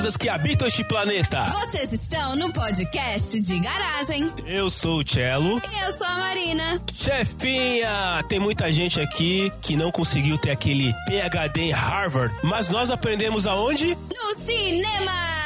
medusas que habitam este planeta. Vocês estão no podcast de garagem. Eu sou o Cello. E eu sou a Marina. Chefinha, tem muita gente aqui que não conseguiu ter aquele PhD em Harvard, mas nós aprendemos aonde? No cinema!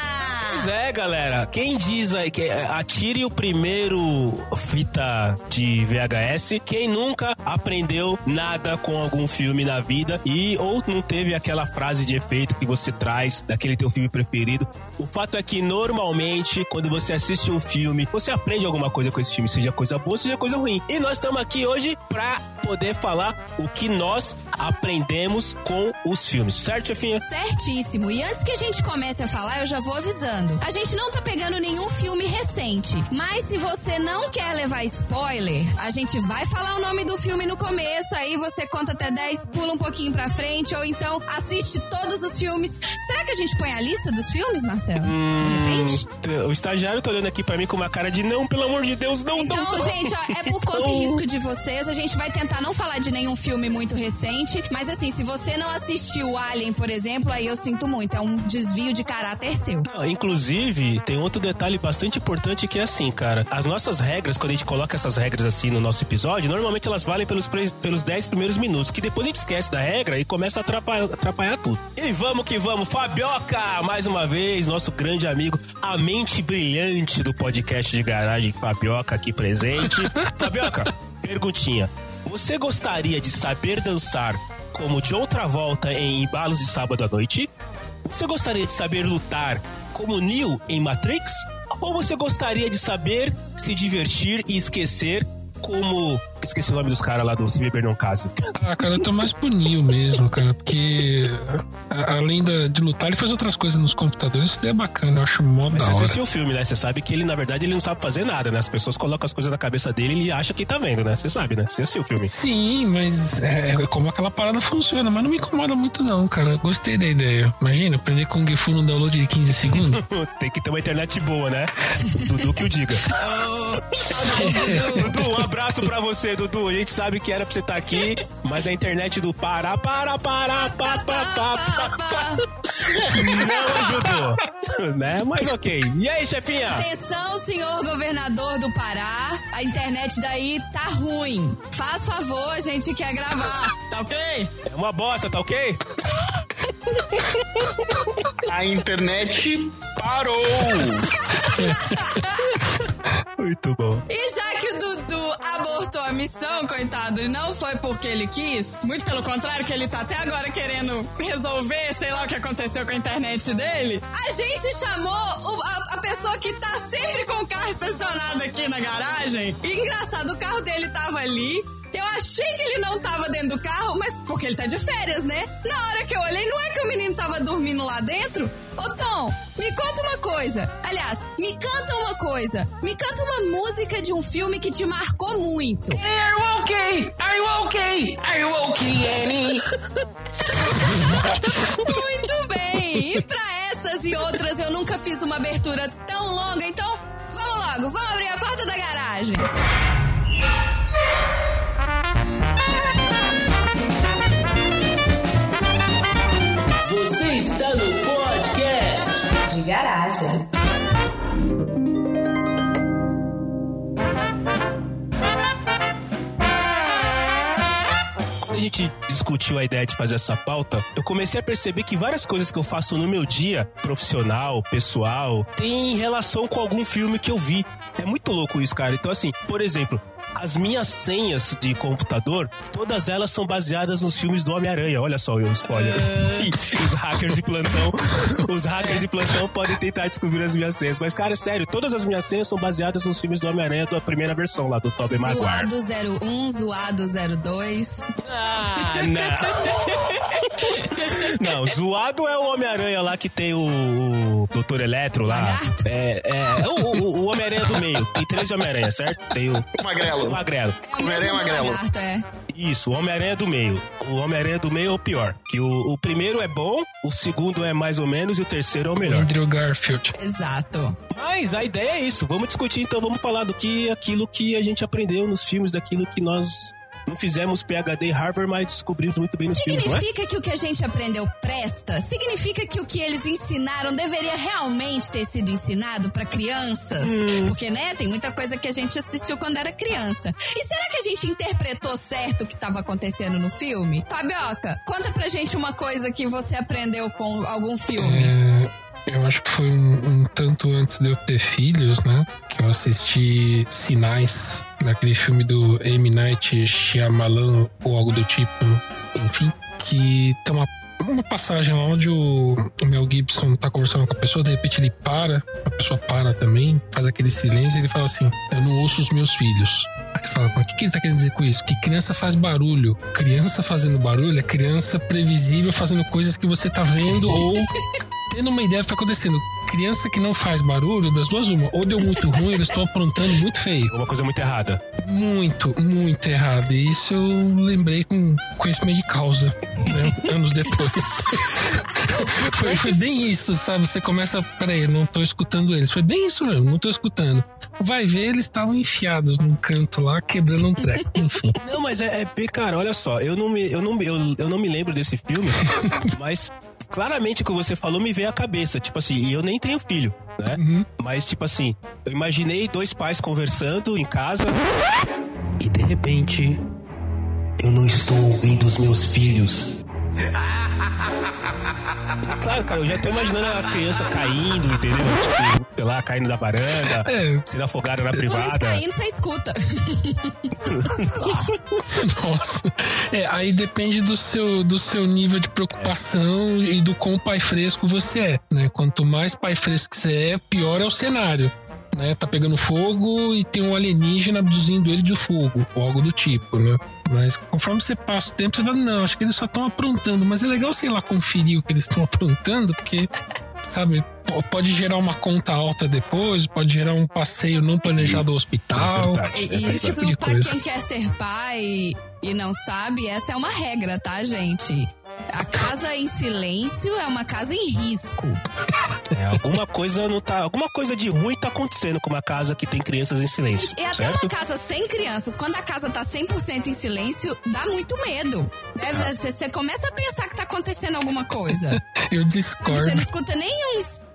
Pois é, galera. Quem diz aí que é, atire o primeiro fita de VHS, quem nunca aprendeu nada com algum filme na vida e ou não teve aquela frase de efeito que você traz daquele teu filme preferido. O fato é que normalmente quando você assiste um filme, você aprende alguma coisa com esse filme, seja coisa boa, seja coisa ruim. E nós estamos aqui hoje pra poder falar o que nós aprendemos com os filmes, certo, chefinha? Certíssimo. E antes que a gente comece a falar, eu já vou avisando. A gente não tá pegando nenhum filme recente, mas se você não quer levar spoiler, a gente vai falar o nome do filme no começo, aí você conta até 10, pula um pouquinho pra frente, ou então assiste todos os filmes. Será que a gente põe a lista dos filmes, Marcelo? Hum, de repente? O estagiário tá olhando aqui pra mim com uma cara de não, pelo amor de Deus, não, então, não, não. gente, ó, é por conta e risco de vocês. A gente vai tentar não falar de nenhum filme muito recente, mas assim, se você não assistiu Alien, por exemplo, aí eu sinto muito. É um desvio de caráter seu. Não, inclusive, tem outro detalhe bastante importante que é assim, cara. As nossas regras, quando a gente coloca essas regras assim no nosso episódio, normalmente elas valem pelos, pelos 10 primeiros minutos, que depois a gente esquece da regra e começa a atrapalhar, atrapalhar tudo. E vamos que vamos, Fabioca, mais uma vez, nosso grande amigo, a mente brilhante do podcast de garagem, Fabioca aqui presente. Fabioca, perguntinha. Você gostaria de saber dançar como John Travolta em Embalos de Sábado à Noite? Você gostaria de saber lutar como Neo em Matrix? Ou você gostaria de saber se divertir e esquecer como. Esqueci o nome dos caras lá do Se Beber Não Case. Ah, cara, eu tô mais pro Neo mesmo, cara, porque a- além da- de lutar, ele faz outras coisas nos computadores, isso daí é bacana, eu acho mó Mas da você hora. assistiu o filme, né? Você sabe que ele, na verdade, ele não sabe fazer nada, né? As pessoas colocam as coisas na cabeça dele e ele acha que tá vendo, né? Você sabe, né? Você assistiu o filme. Sim, mas é, é como aquela parada funciona, mas não me incomoda muito não, cara. Gostei da ideia. Imagina, aprender Kung Fu no download de 15 segundos. Tem que ter uma internet boa, né? Dudu que o diga. Dudu, um abraço pra você, Dudu. A gente sabe que era pra você estar aqui, mas a internet do Pará, para, para, pá, pá, pá, pá, pá, não ajudou. né? Mas ok. E aí, chefinha? Atenção, senhor governador do Pará. A internet daí tá ruim. Faz favor, a gente quer gravar. Tá ok? É uma bosta, tá ok? A internet parou. Muito bom. E já a missão, coitado, e não foi porque ele quis, muito pelo contrário, que ele tá até agora querendo resolver, sei lá o que aconteceu com a internet dele, a gente chamou o- a, a pessoa que tá sempre com o carro estacionado aqui na garagem. E engraçado, o carro dele tava ali. Eu achei que ele não tava dentro do carro, mas porque ele tá de férias, né? Na hora que eu olhei, não é que o menino tava dormindo lá dentro? Tom, me conta uma coisa. Aliás, me canta uma coisa. Me canta uma música de um filme que te marcou muito. Are you okay? Are you okay? Are you okay, Annie? Muito bem! E pra essas e outras eu nunca fiz uma abertura tão longa, então vamos logo, vamos abrir a porta da garagem. Você está no garagem. A gente discutiu a ideia de fazer essa pauta, eu comecei a perceber que várias coisas que eu faço no meu dia, profissional, pessoal, tem relação com algum filme que eu vi. É muito louco isso, cara. Então, assim, por exemplo, as minhas senhas de computador, todas elas são baseadas nos filmes do Homem-Aranha. Olha só o spoiler. E os hackers de plantão, os hackers de plantão podem tentar descobrir as minhas senhas. Mas, cara, sério, todas as minhas senhas são baseadas nos filmes do Homem-Aranha da primeira versão lá, do Tobey Maguire. Zoado 01, zoado 02. Ah, não. não, zoado é o Homem-Aranha lá que tem o, Doutor Eletro lá. Lagarto? É, é, o, o- o Homem-Aranha do meio. Tem três Homem-Aranha, certo? Tem o, o Magrelo. Magrelo. É o Homem-Aranha mesmo Magrelo. lagarto, é. Isso, o Homem-Aranha do meio. O Homem-Aranha do meio é o pior. Que o, o primeiro é bom, o segundo é mais ou menos e o terceiro é o melhor. Andrew Garfield. Exato. Mas a ideia é isso. Vamos discutir, então vamos falar do que aquilo que a gente aprendeu nos filmes, daquilo que nós não fizemos PhD em Harvard, mas descobrimos muito bem nos filmes, não é? Significa que o que a gente aprendeu presta? Significa que o que eles ensinaram deveria realmente ter sido ensinado pra crianças? Hum. Porque, né, tem muita coisa que a gente assistiu quando era criança. E será que a gente interpretou certo o que tava acontecendo no filme? Fabioca, conta pra gente uma coisa que você aprendeu com algum filme. É, eu acho que foi um, um tanto antes de eu ter filhos, né? Que eu assisti Sinais, naquele filme do M. Night Shyamalan ou algo do tipo, enfim. Que tem uma, uma passagem lá onde o, o Mel Gibson tá conversando com a pessoa, de repente ele para, a pessoa para também, faz aquele silêncio e ele fala assim: Eu não ouço os meus filhos. Aí você fala, mas o que, que ele tá querendo dizer com isso? Que criança faz barulho. Criança fazendo barulho é criança previsível fazendo coisas que você tá vendo ou tendo uma ideia do que tá acontecendo. Criança que não faz barulho, das duas uma. Ou deu muito ruim, eles estão aprontando muito feio. Uma coisa muito errada. Muito, muito errado. E isso eu lembrei com conhecimento de causa, né? Anos depois. foi, foi bem isso, sabe? Você começa, peraí, não tô escutando eles. Foi bem isso mesmo, não tô escutando. Vai ver, eles estavam enfiados num canto lá, quebrando um treco. Enfim. Não, mas é, é cara, olha só, eu não me, eu não, eu, eu não me lembro desse filme, mas claramente o que você falou me veio à cabeça. Tipo assim, e eu nem tenho filho, né? Uhum. Mas, tipo assim, eu imaginei dois pais conversando em casa e de repente eu não estou ouvindo os meus filhos. Claro, cara, eu já tô imaginando a criança caindo, entendeu? Tipo, sei lá, caindo da varanda, É. sendo afogada na Mas privada. caindo, você escuta. Nossa. É, aí depende do seu, do seu nível de preocupação e do quão pai fresco você é, né? Quanto mais pai fresco você é, pior é o cenário. Né? Tá pegando fogo e tem um alienígena abduzindo ele de fogo, ou algo do tipo, né? Mas conforme você passa o tempo, você fala, não, acho que eles só estão aprontando. Mas é legal, sei lá, conferir o que eles estão aprontando, porque, sabe, po- pode gerar uma conta alta depois, pode gerar um passeio não planejado ao hospital. É verdade. E esse isso, tipo de pra coisa. quem quer ser pai e não sabe, essa é uma regra, tá, gente? A casa em silêncio é uma casa em risco. É, alguma coisa não tá. Alguma coisa de ruim tá acontecendo com uma casa que tem crianças em silêncio. E até uma casa sem crianças, quando a casa tá 100% em silêncio, dá muito medo. Deve- Você você começa a pensar que tá acontecendo alguma coisa. Eu Você não discordo. escuta nem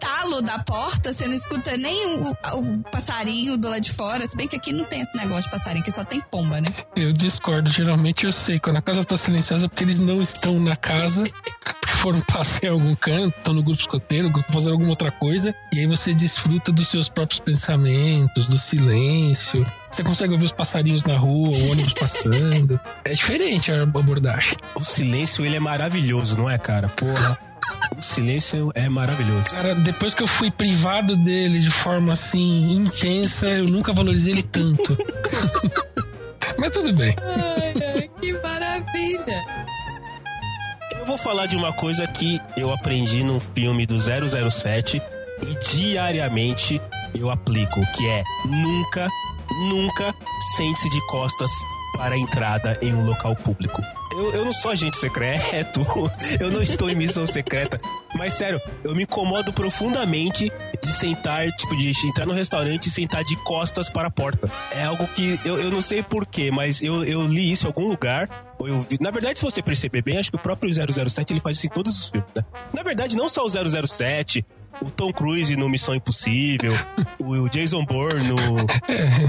estalo da porta, você não escuta nem o, o passarinho do lado de fora. Se bem que aqui não tem esse negócio de passarinho, aqui só tem pomba, né? Eu discordo. Geralmente eu sei quando a casa tá silenciosa é porque eles não estão na casa, porque foram passear em algum canto, estão no grupo escoteiro, grupo fazendo alguma outra coisa, e aí você desfruta dos seus próprios pensamentos, do silêncio. Você consegue ouvir os passarinhos na rua, o ônibus passando. É diferente a abordagem. O silêncio, ele é maravilhoso, não é, cara? Porra. O silêncio é maravilhoso. Cara, depois que eu fui privado dele de forma assim intensa, eu nunca valorizei ele tanto. Mas tudo bem. Ai, ai, que maravilha. Eu vou falar de uma coisa que eu aprendi num filme do 007 e diariamente eu aplico, que é nunca, nunca sente-se de costas para a entrada em um local público. Eu, eu não sou agente secreto, eu não estou em missão secreta, mas sério, eu me incomodo profundamente de sentar, tipo, de entrar no restaurante e sentar de costas para a porta. É algo que eu, eu não sei porquê, mas eu, eu li isso em algum lugar. Eu vi. Na verdade, se você perceber bem, acho que o próprio 007 ele faz isso em todos os filmes, né? Na verdade, não só o 007, o Tom Cruise no Missão Impossível, o Jason Bourne no,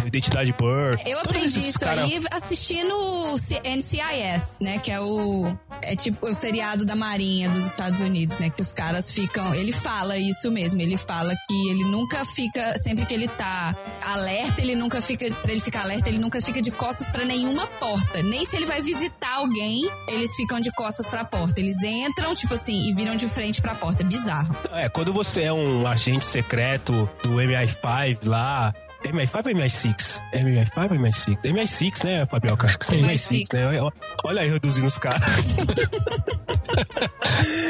Identidade Bourne. Eu aprendi isso cara- aí assistindo o NCIS, né? Que é o. É tipo o seriado da Marinha dos Estados Unidos, né? Que os caras ficam. Ele fala isso mesmo. Ele fala que ele nunca fica. Sempre que ele tá alerta, ele nunca fica. Pra ele ficar alerta, ele nunca fica de costas pra nenhuma porta. Nem se ele vai visitar alguém, eles ficam de costas pra porta. Eles entram, tipo assim, e viram de frente pra porta. É bizarro. É, quando você é um agente secreto do MI5 lá. MI5 ou MI6? MI5 ou MI6? MI6, né, Fabioca? Acho que sim. MI6, né? Olha aí reduzindo os caras.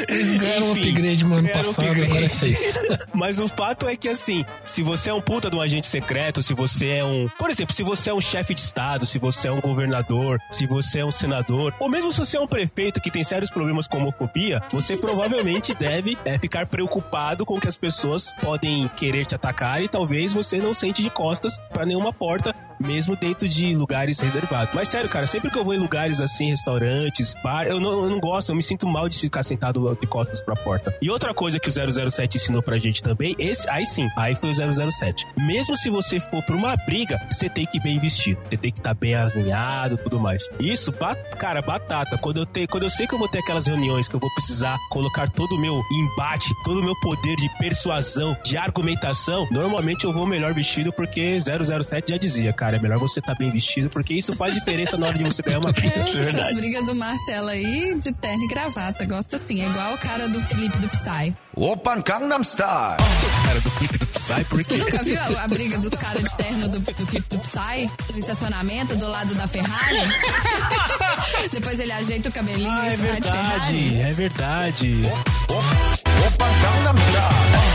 Eles ganharam um Enfim, upgrade no ano um passado, upgrade. agora é seis. Mas o fato é que, assim, se você é um puta de um agente secreto, se você é um. Por exemplo, se você é um chefe de Estado, se você é um governador, se você é um senador, ou mesmo se você é um prefeito que tem sérios problemas com homofobia, você provavelmente deve é, ficar preocupado com que as pessoas podem querer te atacar e talvez você não sente de costas pra nenhuma porta, mesmo dentro de lugares reservados. Mas sério, cara, sempre que eu vou em lugares assim, restaurantes, bar, eu não, eu não gosto, eu me sinto mal de ficar sentado de costas pra porta. E outra coisa que o 007 ensinou pra gente também, esse, aí sim, aí foi o 007. Mesmo se você for pra uma briga, você tem que ir bem vestido. Você tem que estar bem alinhado tudo mais. Isso, bat, cara, batata. Quando eu, te, quando eu sei que eu vou ter aquelas reuniões que eu vou precisar colocar todo o meu embate, todo o meu poder de persuasão, de argumentação, normalmente eu vou melhor vestido porque 007 já dizia, cara, é melhor você estar bem vestido porque isso faz diferença na hora de você ganhar uma briga. É, essas brigas do Marcelo aí de terno e gravata. Gosto assim, é igual o cara do clipe do Psy. Open Gangnam Style. Cara, do clipe do Psy, por quê? Nunca viu a, a briga dos caras de terno do, do clipe do Psy? No estacionamento, do lado da Ferrari? Depois ele ajeita o cabelinho Ah, e é sai de Ferrari. verdade, é verdade. Open Gangnam Style.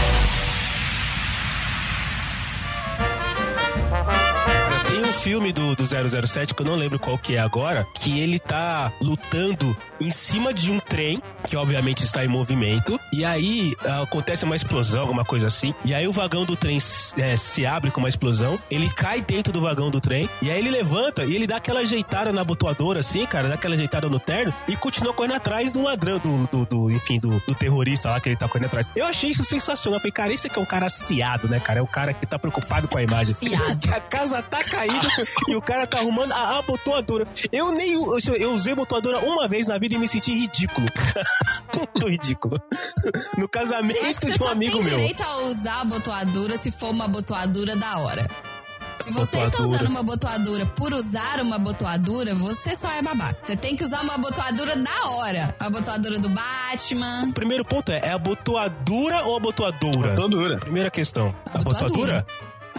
Filme do, do 007 que eu não lembro qual que é agora, que ele tá lutando em cima de um trem, que obviamente está em movimento, e aí ah, acontece uma explosão, alguma coisa assim, e aí o vagão do trem eh, se abre com uma explosão, ele cai dentro do vagão do trem, e aí ele levanta e ele dá aquela ajeitada na abotoadora, assim, cara, dá aquela ajeitada no terno, e continua correndo atrás do ladrão, do, do, do- enfim, do, do terrorista lá que ele tá correndo atrás. Eu achei isso sensacional, falei, cara, esse aqui é um cara aciado, né, cara? É o cara que tá preocupado com a imagem. Aciado. Que a casa tá caída e o cara tá arrumando a abotoadora. Eu nem eu, eu usei abotoadora uma vez na vida e me senti ridículo. Muito ridículo. No casamento você de um só amigo tem meu. direito a usar a abotoadura se for uma abotoadura da hora. Se você está usando uma abotoadura por usar uma abotoadura, você só é babaca. Você tem que usar uma abotoadura da hora. A abotoadura do Batman. O primeiro ponto é, é abotoadura ou abotoadora? Tô dura. Primeira questão. Abotoadura. Abotoadura?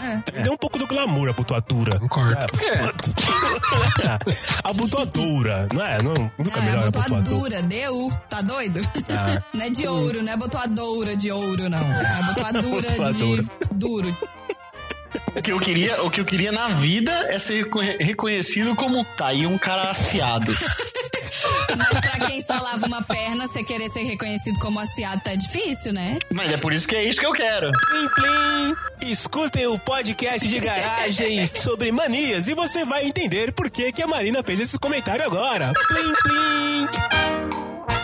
É. Deu um pouco do glamour, abotoadura. Concordo. É. abotoadora, não é? Não, nunca É, melhor abotoadora. abotoadura, deu. Tá doido? Ah. Não é de ouro, não é abotoadora de ouro, não. É abotoadura Abotoadura. de duro. O que eu queria, o que eu queria na vida é ser reconhe- reconhecido como tá aí um cara aciado. Mas pra quem só lava uma perna, você querer ser reconhecido como aciado tá difícil, né? Mas é por isso que é isso que eu quero. Plim, plim. Escutem o podcast de garagem sobre manias e você vai entender por que, que a Marina fez esse comentário agora. Plim, plim.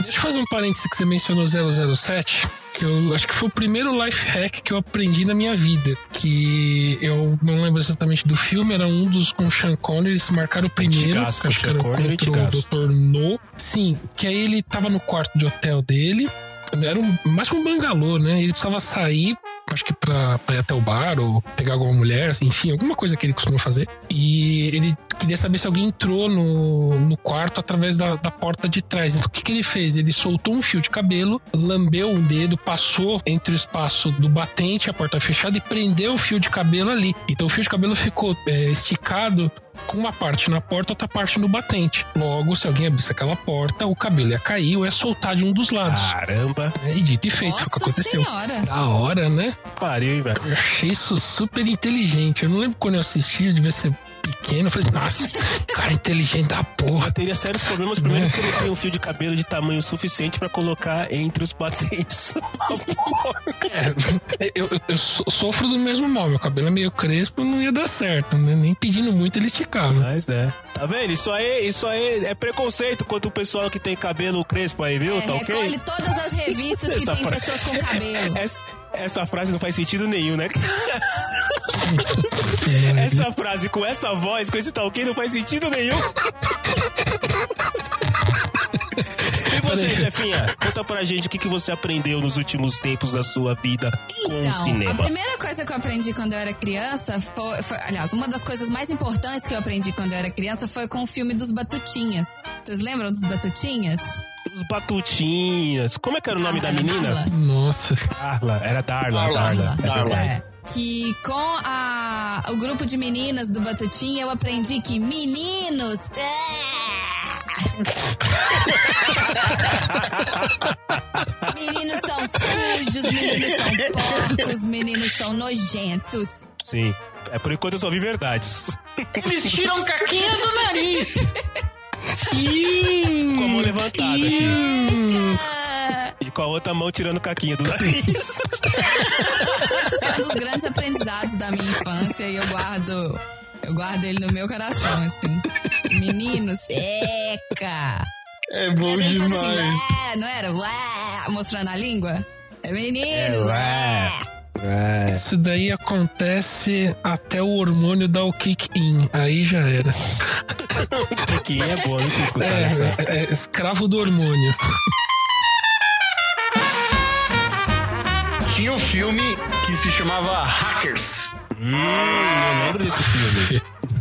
Deixa eu fazer um parênteses que você mencionou 007, que eu acho que foi o primeiro life hack que eu aprendi na minha vida. Que eu não lembro exatamente do filme, era um dos com Sean Connery, eles marcaram o primeiro, acho que era Connery, contra o. Dr. No. Sim, que aí ele tava no quarto de hotel dele, era um, mais que um bangalô, né? Ele precisava sair, acho que pra, pra ir até o bar ou pegar alguma mulher, enfim, alguma coisa que ele costuma fazer. E ele queria saber se alguém entrou no, no quarto através da, da porta de trás. Então o que, que ele fez? Ele soltou um fio de cabelo, lambeu um dedo, passou entre o espaço do batente e a porta fechada e prendeu o fio de cabelo ali. Então o fio de cabelo ficou é, esticado com uma parte na porta, outra parte no batente. Logo, se alguém abrisse aquela porta, o cabelo ia cair ou ia soltar de um dos lados. Caramba, É, e dito e feito, foi o que Nossa aconteceu. senhora. Da hora, né? Pariu, hein, velho. Eu achei isso super inteligente. Eu não lembro quando eu assisti, devia ser pequeno. Eu falei, nossa, cara inteligente da porra. Eu teria sérios problemas primeiro porque ele tem um fio de cabelo de tamanho suficiente pra colocar entre os patentes. É, eu, eu- eu so- sofro do mesmo mal. Meu cabelo é meio crespo, não ia dar certo, né? Nem pedindo muito ele esticava. Mas né? Tá vendo? Isso aí, isso aí é preconceito contra o pessoal que tem cabelo crespo aí, viu? É, tá ok? recolhe todas as revistas que tem pessoas com cabelo. Essa, essa frase não faz sentido nenhum, né? Essa frase com essa voz, com esse tal ok, não faz sentido nenhum. E você, chefinha? Conta pra gente o que, que você aprendeu nos últimos tempos da sua vida com o Então, a cinema. primeira coisa que eu aprendi quando eu era criança foi, foi- Aliás, uma das coisas mais importantes que eu aprendi quando eu era criança foi com o filme dos Batutinhas. Vocês lembram dos Batutinhas? Os Batutinhas. Como é que era o nome da Darla, menina? Darla. Nossa. Darla. Era Darla. Darla. Darla. É Darla. verdade. É. Que com a, o grupo de meninas do Batutinha eu aprendi que meninos. é. meninos são sujos, meninos são porcos, meninos são nojentos. Sim. É por enquanto eu só vi verdades. Eles tiram caquinha do nariz. Com a mão levantada aqui. E com a outra mão tirando caquinha do nariz. Esse foi um dos grandes aprendizados da minha infância e eu guardo Eu guardo ele no meu coração, assim. Menino, seca! É bom Mas faz demais. assim, não era? Ué, mostrando a língua? É menino, É, ué. É. Isso daí acontece até o hormônio dar o kick-in. Aí já era. Que é tinha escutado essa. É, é escravo do hormônio. Tinha um filme que se chamava Hackers. Hum, eu lembro desse filme.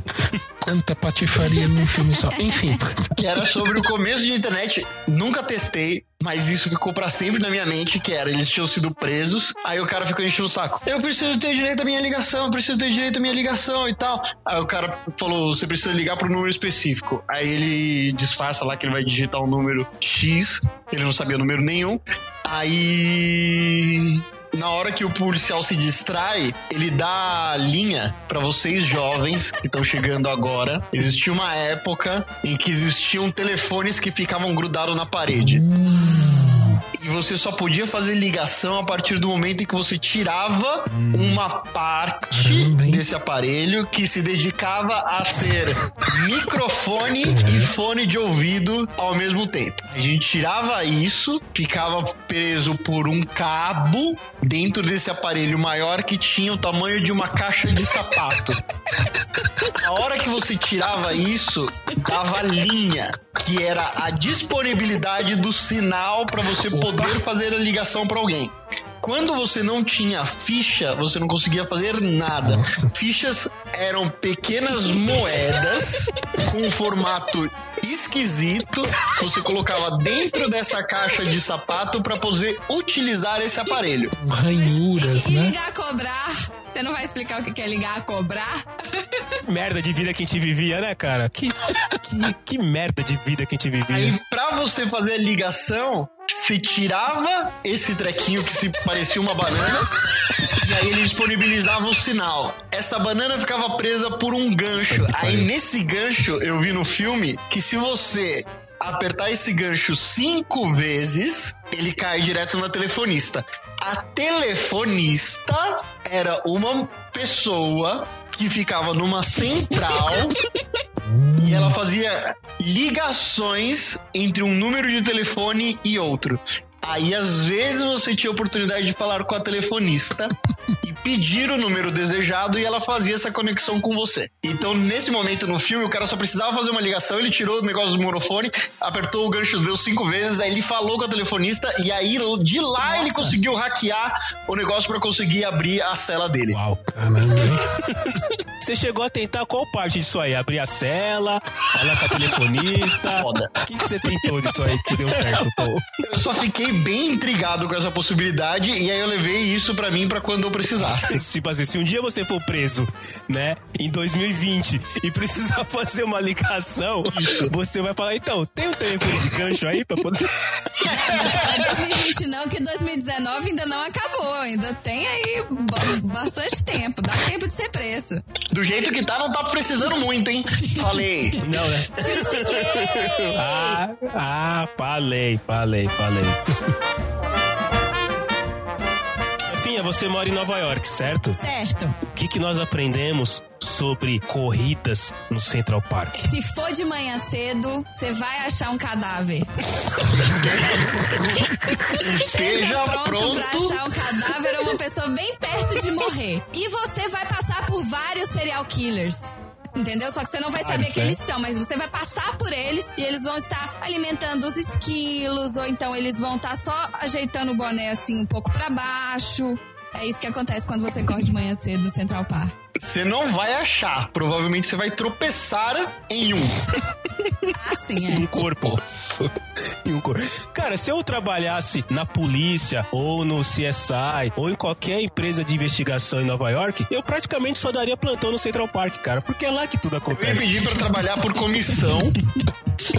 Tanta patifaria num filme só. Enfim. que era sobre o começo de internet. Nunca testei, mas isso ficou pra sempre na minha mente, que era, eles tinham sido presos, aí o cara ficou enchendo o saco. Eu preciso ter direito à minha ligação, eu preciso ter direito à minha ligação e tal. Aí o cara falou, você precisa ligar pro número específico. Aí ele disfarça lá que ele vai digitar um número X, ele não sabia número nenhum. Aí na hora que o policial se distrai, ele dá linha pra vocês jovens que estão chegando agora. Existia uma época em que existiam telefones que ficavam grudados na parede. E você só podia fazer ligação a partir do momento em que você tirava uma parte Caramba, desse aparelho que se dedicava a ser microfone e fone de ouvido ao mesmo tempo. A gente tirava isso, ficava preso por um cabo dentro desse aparelho maior que tinha o tamanho de uma caixa de sapato. A hora que você tirava isso, dava linha, que era a disponibilidade do sinal para você poder fazer a ligação para alguém. Quando você não tinha ficha, você não conseguia fazer nada. Nossa. Fichas eram pequenas moedas com um formato esquisito. Você colocava dentro dessa caixa de sapato para poder utilizar esse aparelho. Ranhuras, né? ligar a cobrar? Você não vai explicar o que é ligar a cobrar? Merda de vida que a gente vivia, né, cara? Que, que, que merda de vida que a gente vivia. Aí, pra você fazer a ligação, se tirava esse trequinho que se parecia uma banana e aí ele disponibilizava o sinal. Essa banana ficava presa por um gancho. Aí nesse gancho, eu vi no filme que se você apertar esse gancho cinco vezes, ele cai direto na telefonista. A telefonista era uma pessoa que ficava numa central e ela fazia ligações entre um número de telefone e outro. Aí, às vezes, você tinha a oportunidade de falar com a telefonista e pedir o número desejado e ela fazia essa conexão com você. Então, nesse momento no filme, o cara só precisava fazer uma ligação, ele tirou o negócio do monofone, apertou o gancho, deu cinco vezes, aí ele falou com a telefonista e aí, de lá, ele conseguiu hackear o negócio para conseguir abrir a cela dele. Uau. Caramba? Você chegou a tentar qual parte disso aí? Abrir a cela, falar com a telefonista. Foda. O que, que você tentou disso aí que deu certo, pô? Eu só fiquei bem intrigado com essa possibilidade e aí eu levei isso pra mim pra quando eu precisasse. Tipo assim, se um dia você for preso, né, em 2020 e precisar fazer uma ligação, você vai falar, então, tem um telefone de gancho aí pra poder. Não fala 2020 não, que 2019 ainda não acabou. Ainda tem aí ba- bastante tempo. Dá tempo de ser preço. Do jeito que tá, não tá precisando muito, hein? Falei. Não, né? ah, ah, falei, falei, falei. Finha, você mora em Nova York, certo? Certo. O que, que nós aprendemos sobre corridas no Central Park? Se for de manhã cedo, você vai achar um cadáver. Seja pronto, pronto. pra achar um cadáver ou uma pessoa bem perto de morrer. E você vai passar por vários serial killers. Entendeu? Só que você não vai saber Vários, que né? eles são, mas você vai passar por eles e eles vão estar alimentando os esquilos, ou então eles vão estar só ajeitando o boné assim um pouco pra baixo. É isso que acontece quando você corre de manhã cedo no Central Park. Você não vai achar. Provavelmente você vai tropeçar em um. Assim, Em um é. corpo. Em um corpo. Cara, se eu trabalhasse na polícia, ou no CSI, ou em qualquer empresa de investigação em Nova York, eu praticamente só daria plantão no Central Park, cara, porque é lá que tudo Eu ia acontece. pedir pra trabalhar por comissão.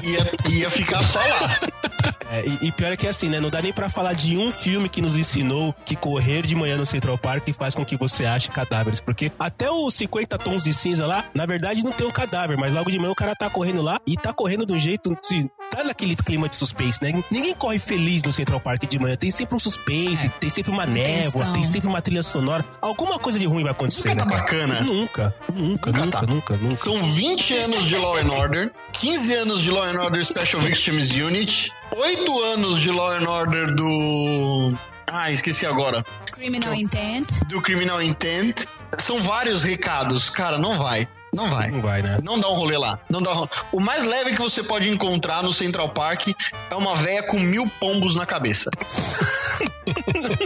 Ia, ia ficar só lá. É, e, e pior é que é assim, né? Não dá nem pra falar de um filme que nos ensinou que correr de manhã no Central Park faz com que você ache cadáveres. Porque até os 50 tons de cinza lá, na verdade não tem um cadáver, mas logo de manhã o cara tá correndo lá e tá correndo de um jeito. Assim, tá naquele clima de suspense, né? Ninguém corre feliz no Central Park de manhã. Tem sempre um suspense, tem sempre uma névoa, tem sempre uma trilha sonora. Alguma coisa de ruim vai acontecer, Nunca né, tá cara? bacana. Nunca, nunca, Nunca nunca, tá. nunca, nunca. São 20 anos de Law and Order, 15 anos de Law and Order Special Victims Unit, 8 anos de Law and Order do. Ah, esqueci agora. Criminal Intent. Do Criminal Intent. São vários recados. Cara, não vai. Não vai. Não vai, né? Não dá um rolê lá. Não dá um rolê. O mais leve que você pode encontrar no Central Park é uma véia com mil pombos na cabeça.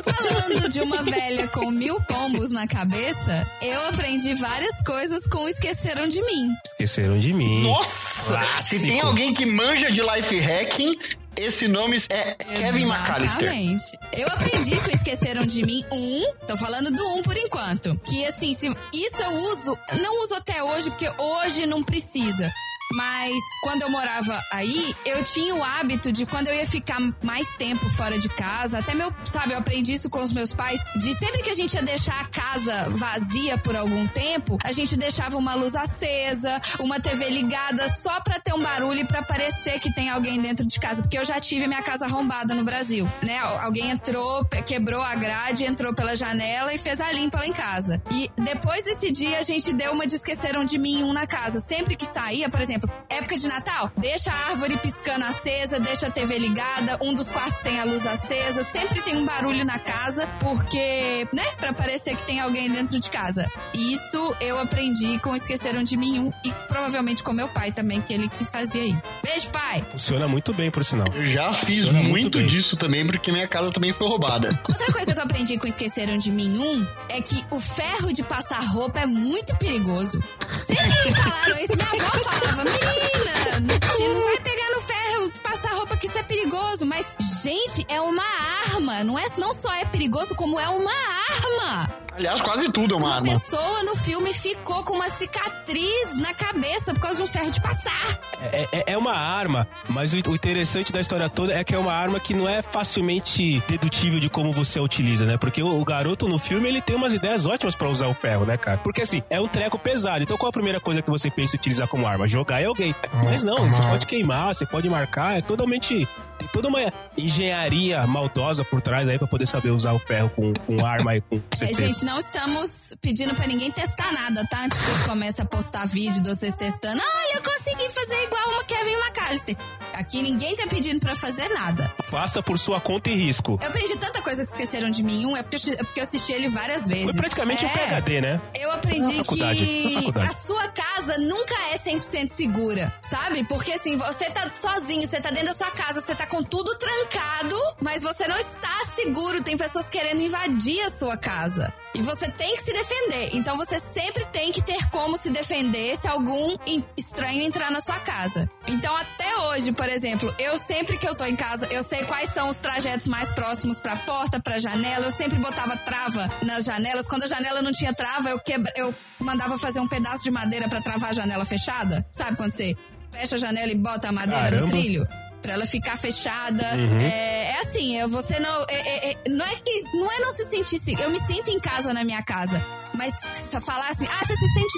Falando de uma velha com mil pombos na cabeça, eu aprendi várias coisas com Esqueceram de Mim. Esqueceram de mim. Nossa! Clássico. Se tem alguém que manja de life hacking, esse nome é Kevin McAllister. Exatamente. Eu aprendi que Esqueceram de Mim um, tô falando do um por enquanto. Que assim, se isso eu uso, não uso até hoje, porque hoje não precisa. Mas quando eu morava aí, eu tinha o hábito de quando eu ia ficar mais tempo fora de casa, até meu, sabe, eu aprendi isso com os meus pais, de sempre que a gente ia deixar a casa vazia por algum tempo, a gente deixava uma luz acesa, uma TV ligada só pra ter um barulho e pra parecer que tem alguém dentro de casa, porque eu já tive minha casa arrombada no Brasil, né? Alguém entrou, quebrou a grade, entrou pela janela e fez a limpa lá em casa. E depois desse dia a gente deu uma de esqueceram de mim um na casa. Sempre que saía, por exemplo, época de Natal, deixa a árvore piscando acesa, deixa a TV ligada, um dos quartos tem a luz acesa, sempre tem um barulho na casa, porque, né, pra parecer que tem alguém dentro de casa. Isso eu aprendi com Esqueceram de Mim um e provavelmente com meu pai também, que ele que fazia isso. Beijo, pai! Funciona muito bem, por sinal. Eu já fiz Funciona muito muito, disso também, porque minha casa também foi roubada. Outra coisa que eu aprendi com Esqueceram de Mim um é que o ferro de passar roupa é muito perigoso. Sempre me falaram isso, minha avó falava, menina, não vai pegar no ferro passar roupa que isso é perigoso. Mas, gente, é uma arma. Não, é, não só é perigoso, como é uma arma. Aliás, quase tudo é uma Uma arma. pessoa no filme ficou com uma cicatriz na cabeça por causa de um ferro de passar. É, é- é uma arma, mas o, o interessante da história toda é que é uma arma que não é facilmente dedutível de como você a utiliza, né? Porque o, o garoto no filme ele tem umas ideias ótimas pra usar o ferro, né, cara? Porque assim, é um treco pesado. Então qual a primeira coisa que você pensa em utilizar como arma? Jogar em alguém. Mas não, você Uma- pode queimar, você pode marcar, é totalmente. Tem toda uma engenharia maldosa por trás aí pra poder saber usar o ferro com, com arma e com É, gente, não estamos pedindo pra ninguém testar nada, tá? Antes que vocês comecem a postar vídeo de vocês testando. Olha, eu consegui fazer igual uma Kevin McAllister. Aqui ninguém tá pedindo pra fazer nada. Faça por sua conta e risco. Eu aprendi tanta coisa que esqueceram de mim. Um é porque eu, é porque eu assisti ele várias vezes. Foi praticamente um É. PHD, né? Eu aprendi que a sua casa nunca é 100% segura, sabe? Porque assim, você tá sozinho, você tá dentro da sua casa, você tá com tudo trancado, mas você não está seguro. Tem pessoas querendo invadir a sua casa. E você tem que se defender. Então você sempre tem que ter como se defender se algum estranho entrar na sua casa. Então até hoje, por exemplo, eu sempre que eu tô em casa, eu sei quais são os trajetos mais próximos pra porta, pra janela. Eu sempre botava trava nas janelas. Quando a janela não tinha trava, eu quebra, eu mandava fazer um pedaço de madeira pra travar a janela fechada. Sabe quando você fecha a janela e bota a madeira Caramba. no trilho? Pra ela ficar fechada. É, é assim, você não. é- é- é- não é que. Não é não se sentir. se- Eu me sinto em casa na minha casa. Mas só falar assim, ah, você se sente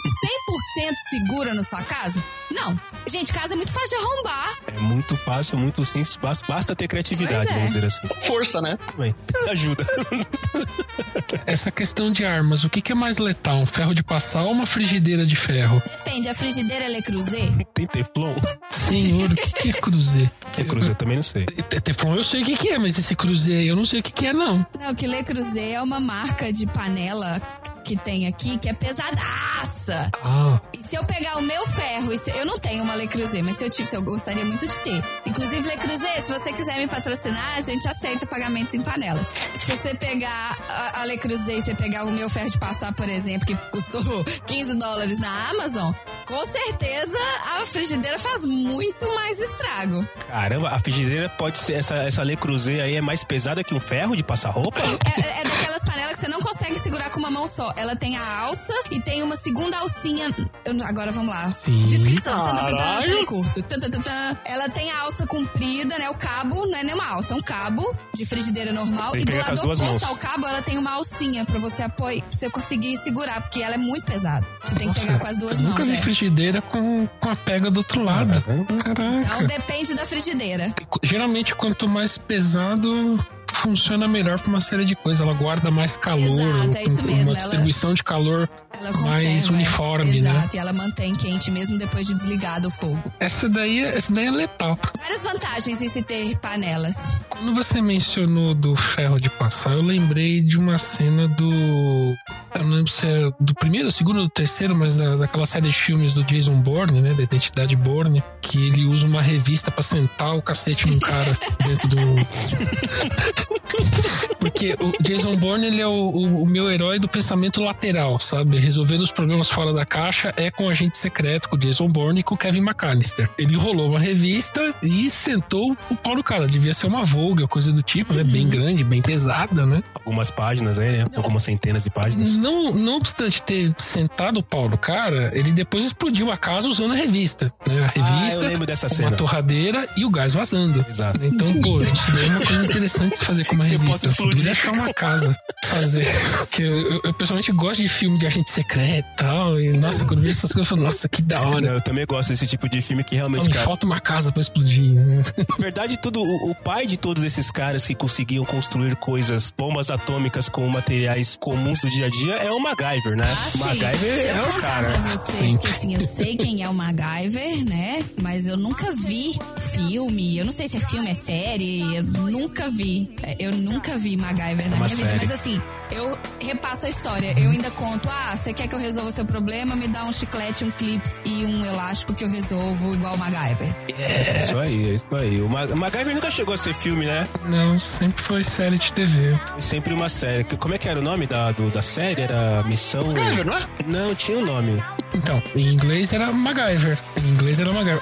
100% segura na sua casa? Não. Gente, casa é muito fácil de arrombar. É muito fácil, muito simples, basta, basta ter criatividade, é. vamos dizer assim. Força, né? Bem, ajuda. Essa questão de armas, o que, que é mais letal? Um ferro de passar ou uma frigideira de ferro? Depende, a frigideira ela é cruzeiro? Tem Teflon? Senhor, o que, que é cruzeiro? Que cruz, eu também não sei. Te- Teflon eu sei o que, que é, mas esse cruzeiro aí eu não sei o que, que é, não. Não, que Le Creuset é uma marca de panela que tem aqui que é pesadaça. Ah, E se eu pegar o meu ferro, se- eu não tenho uma Le Creuset, mas se eu tivesse, eu gostaria muito de ter. Inclusive, Le Creuset, se você quiser me patrocinar, a gente aceita pagamentos em panelas. Se você pegar a, a Le Creuset e você pegar o meu ferro de passar, por exemplo, que custou 15 dólares na Amazon, com certeza a frigideira faz muito mais estrago. Caramba, a frigideira pode ser. Essa, essa Le Creuset aí é mais pesada que um ferro de passar roupa? É, é daquelas panelas que você não consegue segurar com uma mão só. Ela tem a alça e tem uma segunda alcinha. Eu- agora vamos lá. Sim. Descrição. Tá curso. Ela tem a alça comprida, né? O cabo não é nem uma alça, é um cabo de frigideira normal. E que do lado oposto ao cabo, ela tem uma alcinha pra você apoiar, pra você conseguir segurar, porque ela é muito pesada. Você tem que nossa, pegar com as duas eu mãos. Nunca vi é. frigideira com, com a pega do outro lado. Então Caraca. depende da frigideira. Geralmente, quanto mais pesado, funciona melhor pra uma série de coisas. Ela guarda mais calor. Exato, é isso mesmo, Uma ela- distribuição de calor Ela mais conserva. uniforme, né? Exato, e ela mantém quente mesmo depois de desligado o fogo. Essa daí, é- essa daí é letal. Várias vantagens em se ter panelas. Quando você mencionou do ferro de passar, eu lembrei de uma cena do. Eu não lembro se é do primeiro, segundo ou do terceiro, mas da, daquela série de filmes do Jason Bourne, né? Da identidade Bourne, que ele usa uma revista pra sentar o cacete num cara dentro do. Porque o Jason Bourne, ele é o, o- o meu herói do pensamento lateral, sabe? Resolver os problemas fora da caixa é com o agente secreto, com o Jason Bourne e com o Kevin McAllister. Ele rolou uma revista e sentou o pau no cara. Devia ser uma Vogue coisa do tipo, né? Bem grande, bem pesada, né? Algumas páginas aí, né? Algumas centenas de páginas. Não, não obstante ter sentado o pau no cara, ele depois explodiu a casa usando a revista. Né? A Ah, eu revista, lembro dessa uma cena. torradeira e o gás vazando. Exato. Então, pô, isso daí é uma coisa interessante de se fazer com uma Você revista. possa explodir. Poderia achar uma casa fazer. Porque eu, eu, eu, pessoalmente gosto de filme de agente secreto e tal. E, nossa, quando eu vejo essas coisas, eu falo, nossa, que da hora. Eu também gosto desse tipo de filme que Só realmente, me cara. falta uma casa pra explodir. né? Na verdade, tudo, o, o pai de todos esses caras que conseguiam construir coisas, bombas atômicas com materiais comuns do dia a dia é o MacGyver, né? Ah, o. MacGyver Se é eu o contar cara. pra vocês Sim. que assim, eu sei quem é o MacGyver, né? Mas eu nunca vi filme. Eu não sei se é filme, é série. Eu nunca vi. É, Eu nunca vi MacGyver na uma minha vida. série. Mas assim, eu repasso a história. Eu ainda conto, ah, você quer que eu resolva o seu problema? Me dá um chiclete, um clips e um elástico que eu resolvo igual o MacGyver. Isso aí, é isso aí. O Ma- o MacGyver nunca chegou a ser filme, né? Não, sempre foi série de TV. Foi sempre uma série. Que- Como é que era o nome da, do- da série? Era Missão. Velho, não é? Não, tinha um nome. Então, em inglês era MacGyver. Em inglês era MacGyver.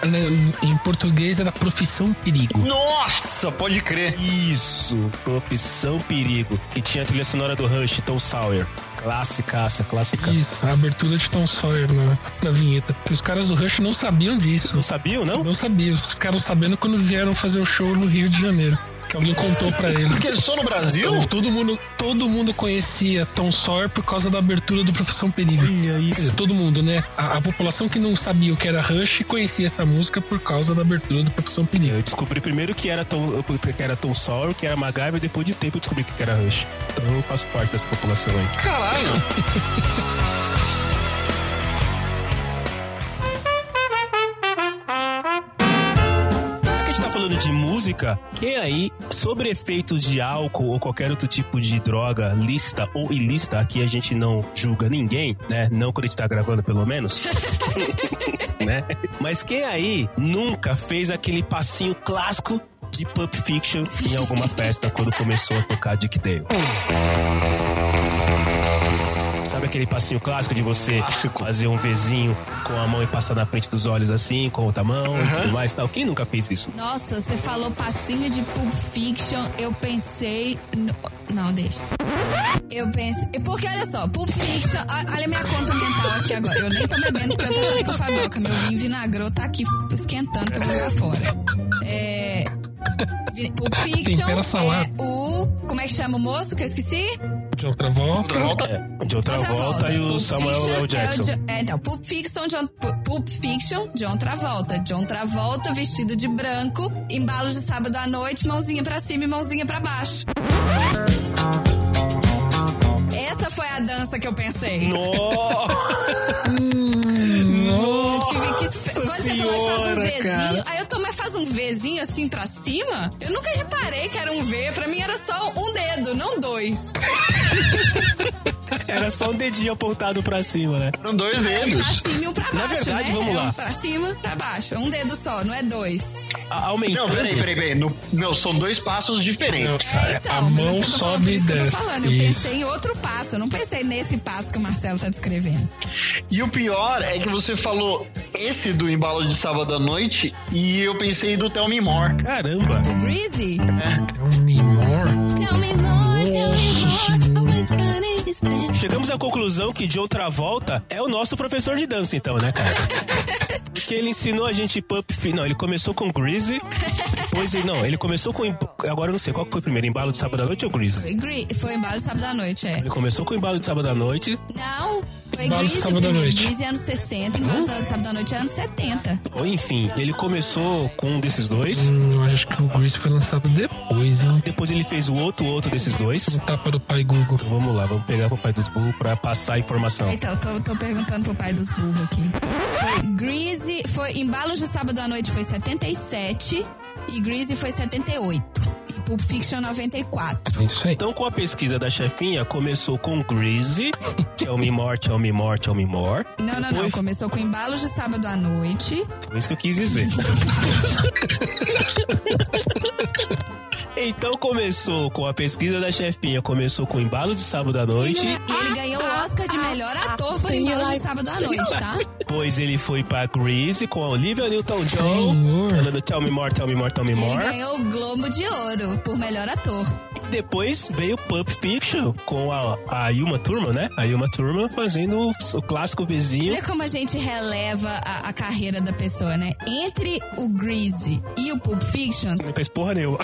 Em português era Profissão Perigo. Nossa, pode crer. Isso, Profissão Perigo. Que tinha a trilha sonora do Rush, Tom Sawyer. Clássicaça, clássica. Isso, a abertura de Tom Sawyer na, na vinheta. Os caras do Rush não sabiam disso. Não sabiam, não? Não sabiam. Ficaram sabendo quando vieram fazer o show no Rio de Janeiro. Que alguém contou pra eles. Porque eles só no Brasil? Então, todo mundo, todo mundo conhecia Tom Sawyer por causa da abertura do Profissão Perigo. Quer dizer, todo mundo, né? A, a população que não sabia o que era Rush conhecia essa música por causa da abertura do Profissão Perigo. Eu descobri primeiro que era Tom, que era Tom Sawyer, que era MacGyver, depois de tempo eu descobri que era Rush. Então eu faço parte dessa população aí. Caralho. música, quem aí, sobre efeitos de álcool ou qualquer outro tipo de droga, lícita ou ilícita, aqui a gente não julga ninguém, né? Não quando a gente tá gravando, pelo menos. né? Mas quem aí nunca fez aquele passinho clássico de Pulp Fiction em alguma festa quando começou a tocar Dick Dale? Aquele passinho clássico de você Clássico. fazer um Vzinho com a mão e passar na frente dos olhos assim, com outra mão e tudo mais e tal? Quem nunca fez isso? Nossa, você falou passinho de Pulp Fiction, eu pensei. no- Não, deixa. Eu pensei. Porque olha só, Pulp Fiction. Olha a minha conta mental aqui agora. Eu nem tô bebendo porque eu até falei com o Fabioca. Meu vinho vinagrou tá aqui esquentando que eu vou jogar fora. Pulp Fiction é o. Como é que chama o moço que eu esqueci? De outra volta. É, de outra, volta, e o Pulp Samuel L. É, o Jackson. É, então, Pulp Fiction, John, Pu- Pulp Fiction, John Travolta. John Travolta vestido de branco, embalo de sábado à noite, mãozinha pra cima e mãozinha pra baixo. Essa foi a dança que eu pensei. Eu Quando você falou que faz um Senhora, Vzinho, cara. aí eu tô, mas faz um Vzinho assim pra cima? Eu nunca reparei que era um V. Pra mim era só um dedo, não dois. Era só um dedinho apontado pra cima, né? Eram dois Um pra dedos. cima e um pra baixo, Na verdade, né? vamos é lá. Um pra cima, pra baixo. É um dedo só, não é dois. A- Aumentando. Não, peraí, peraí, peraí. No, meu, são dois passos diferentes. Não, É, então, a é mão sobe e que eu tô desce. falando. Eu pensei em outro passo, eu não pensei nesse passo que o Marcelo tá descrevendo. E o pior é que você falou esse do embalo de sábado à noite e eu pensei do Tell Me More. Caramba. Do Greasy? É mimor. Tell me more, tell me more. Money is there? Chegamos à conclusão que John Travolta é o nosso professor de dança, então, né, cara? Porque ele ensinou a gente Pump Fi- Não, ele começou com Greasy. Depois ele. Não, ele começou com. Agora eu não sei qual que foi primeiro, embalo de sábado à noite ou Greasy? Foi embalo sábado à noite, é. Ele começou com o embalo de sábado à noite. Não, Foi Embalo de Grease Sábado à. Noite. Grease é anos 60, Embalo de Sábado à Noite é anos 70. Ou, Enfim, ele começou com um desses dois. Hum, eu acho que o Grease foi lançado depois, hein? Depois ele fez o outro outro desses dois. O tapa do pai Google. Então vamos lá, vamos pegar pro pai dos burros pra passar a informação. Então, tô, tô perguntando pro pai dos burros aqui. Foi Grease, foi Embalos de Sábado à Noite foi 77 e Grease foi 78. E Pulp Fiction 94. É isso aí. Então, com a pesquisa da chefinha, começou com Greasy, Tell Me More, Tell Me More, Tell Me More. Não, não, não. Depois- Começou com Embalos de Sábado à Noite. Foi isso que eu quis dizer. Então começou com a pesquisa da chefinha, começou com embalo de sábado à noite, E ele ganhou o Oscar de melhor ator por Embalos de Sábado à Noite, tá? depois ele foi pra Grease com a Olivia Newton-John, falando Tell Me More, Tell Me More, Tell Me E ele More. ganhou o Globo de Ouro por melhor ator. Depois veio Pulp Fiction com a, a Yuma Thurman, né? A Yuma Thurman fazendo o, o clássico vizinho. Olha como a gente releva a, a carreira da pessoa, né? Entre o Greasy e o Pulp Fiction, Não fez porra nenhuma.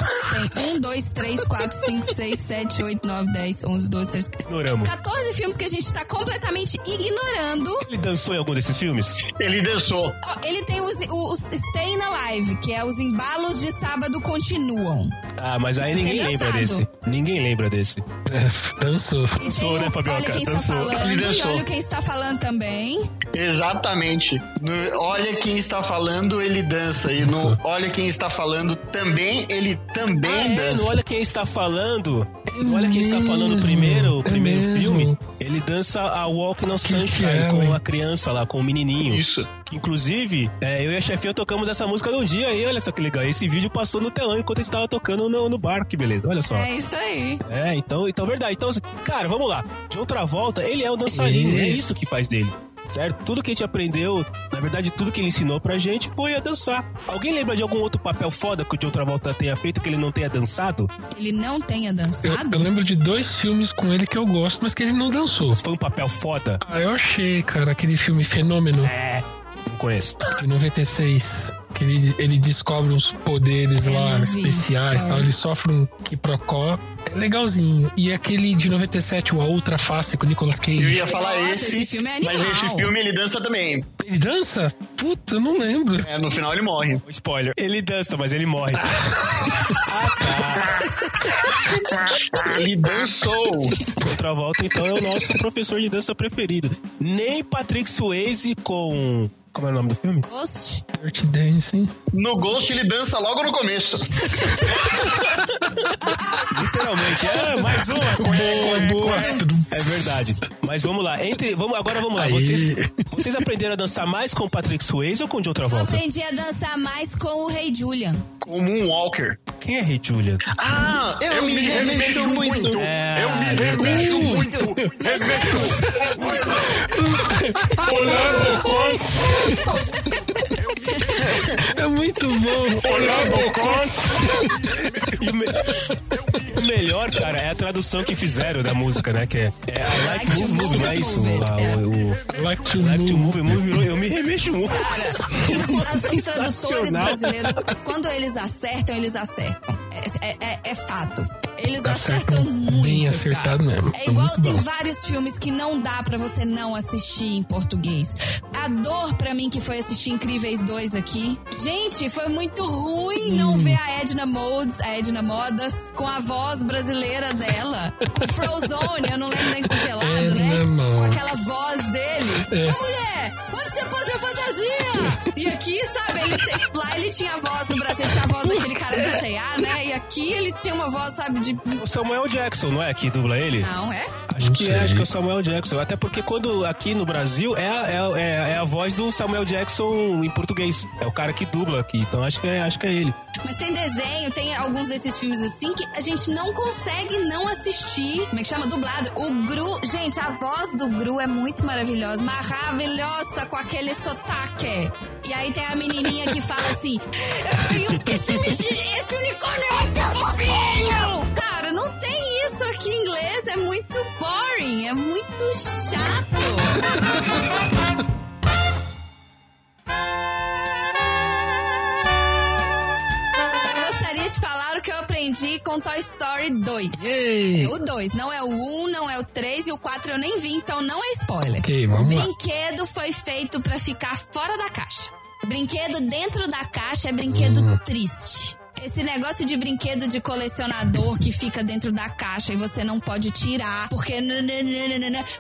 tem 1, 2, 3, 4, 5, 6, 7, 8, 9, 10, 11, 12, 13, Ignoramos. 14 filmes que a gente tá completamente ignorando. Ele dançou em algum desses filmes? Ele dançou. Ele tem os, o, o Staying Alive, que é os embalos de sábado continuam. Ah, mas aí ninguém lembra desse. Ninguém lembra desse. É, dançou. E Dançou, né, Fabioca? Olha quem está Dançou. falando, Ele e dançou. olha quem está falando também. Exatamente. No Olha quem está falando, ele dança. E no. Olha quem está falando também, ele também Ah, é, dança. no Olha Quem Está Falando. no Olha Quem Está Falando primeiro, o é primeiro mesmo. filme. Ele dança a Walk no Christian Sunshine com a criança lá, com o menininho. Isso. Que, inclusive, é, eu e a chefinha tocamos essa música num dia aí, olha só que legal. Esse vídeo passou no telão enquanto a gente tava tocando no, no bar, que beleza, olha só. É isso aí. É, então, então verdade. Então, cara, vamos lá. De outra volta, ele é um dançarino, é isso que faz dele. Certo? Tudo que a gente aprendeu, na verdade, tudo que ele ensinou pra gente foi a dançar. Alguém lembra de algum outro papel foda que o de outra volta tenha feito que ele não tenha dançado? Ele não tenha Eu, dançado. eu lembro de dois filmes com ele que eu gosto, mas que ele não dançou. Foi um papel foda? Ah, eu achei, cara, aquele filme Fenômeno É, não conheço. de 96. Que ele, ele descobre uns poderes Eu lá vi. especiais tal. Ele sofre um quiprocó. É legalzinho. E aquele de 97, o A Outra Face, com o Nicolas Eu Cage. ia falar Nossa, esse, esse filme é mas animal. esse filme ele dança também. Ele dança? Puta, eu não lembro. É, no final ele morre. Spoiler. Ele dança, mas ele morre. Ele dançou. Outra volta, então, é o nosso professor de dança preferido. Nem Patrick Swayze com. Como é o nome do filme? Ghost. Dirty Dancing. No Ghost ele dança logo no começo. Literalmente. É, mais uma. Boa, boa. É verdade. Mas vamos lá. Entre, vamos, agora vamos lá. Aí. Vocês, vocês aprenderam a dançar mais com o Patrick Swayze ou com o de outra Eu aprendi a dançar mais com o Rei Julian. Com o Moonwalker. Quem é Rei Julian? Ah, eu, me remexo muito. É, eu me é remexo muito. É muito bom. E o, o melhor, cara, é a tradução que fizeram da música, né? Que é, é I like to move, move, não é isso? Move Lá, é. o, o I like to I like to move. move, move virou eu me remexo muito. Cara, os, os tradutores Sensacional. brasileiros, quando eles acertam, eles acertam. É, é- é- é fato. Eles Acertam acertam muito. bem acertado cara. mesmo. É É igual muito tem bom. vários filmes que não dá pra você não assistir em português. A dor pra mim que foi assistir Incríveis 2 aqui. Gente, foi muito ruim Hum. não ver a Edna Modes, a Edna Modas, com a voz brasileira dela. Com Frozone, eu não lembro nem congelado, Edna né? Com aquela voz dele. É. Ô mulher, onde você pôs a fantasia? E aqui, sabe, ele tem, lá ele tinha a voz, no Brasil tinha a voz daquele cara do C&A, né? E aqui ele tem uma voz, sabe, de... O Samuel Jackson, não é? Que dubla ele? Não, é? Acho Não que sei. é, acho que é o Samuel Jackson. Até porque quando aqui no Brasil é, é, é, é a voz do Samuel Jackson em português. É o cara que dubla aqui. Então acho que é, acho que é ele. Mas tem desenho, tem alguns desses filmes assim que a gente não consegue não assistir. Como é que chama? Dublado. O Gru, gente, a voz do Gru é muito maravilhosa. Maravilhosa com aquele sotaque. E aí tem a menininha que fala assim: "Eu- esse, esse unicórnio é muito fofinho! Cara, não tem isso aqui em inglês. É muito boring, é muito chato. que eu aprendi com Toy Story 2. Yay! O 2, não é o 1, não é o 3 e o 4 eu nem vi, então não é spoiler. Ok, vamos lá. Brinquedo foi feito pra ficar fora da caixa. Brinquedo dentro da caixa é brinquedo Hum. triste. Esse negócio de brinquedo de colecionador que fica dentro da caixa e você não pode tirar, porque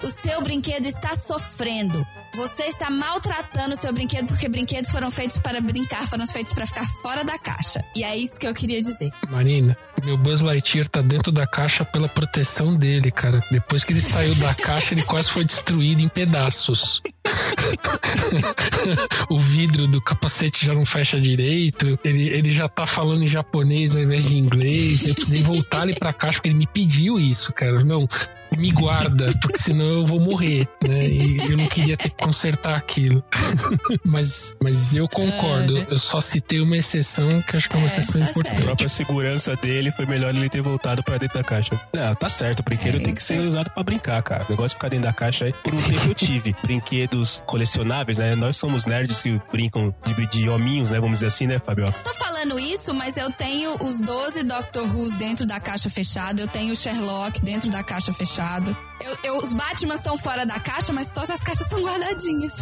o seu brinquedo está sofrendo. Você está maltratando o seu brinquedo porque brinquedos foram feitos para brincar, foram feitos para ficar fora da caixa. E é isso que eu queria dizer. Marina, meu Buzz Lightyear tá dentro da caixa pela proteção dele, cara. Depois que ele saiu da caixa, ele quase foi destruído em pedaços. o vidro do capacete já não fecha direito. Ele, ele já tá falando em japonês ao invés de inglês. Eu precisei voltar ele pra caixa porque ele me pediu isso, cara. Não, me guarda, porque senão eu vou morrer, né? E eu não queria ter que consertar aquilo. mas, mas eu concordo. Eu só citei uma exceção que acho que é uma É, exceção tá A importante. certo. própria segurança dele foi melhor ele ter voltado pra dentro da caixa. Não, tá certo, o brinquedo É, tem eu que ser usado pra brincar, cara. O negócio de ficar dentro da caixa aí, por um tempo eu tive. Brinquedos colecionáveis, né? Nós somos nerds que brincam de, de hominhos, né? Vamos dizer assim, né, Fabio? Tô falando isso, mas eu tenho os 12 Doctor Who's dentro da caixa fechada, eu tenho o Sherlock dentro da caixa fechada resultado eu, eu- os Batman estão fora da caixa, mas todas as caixas estão guardadinhas.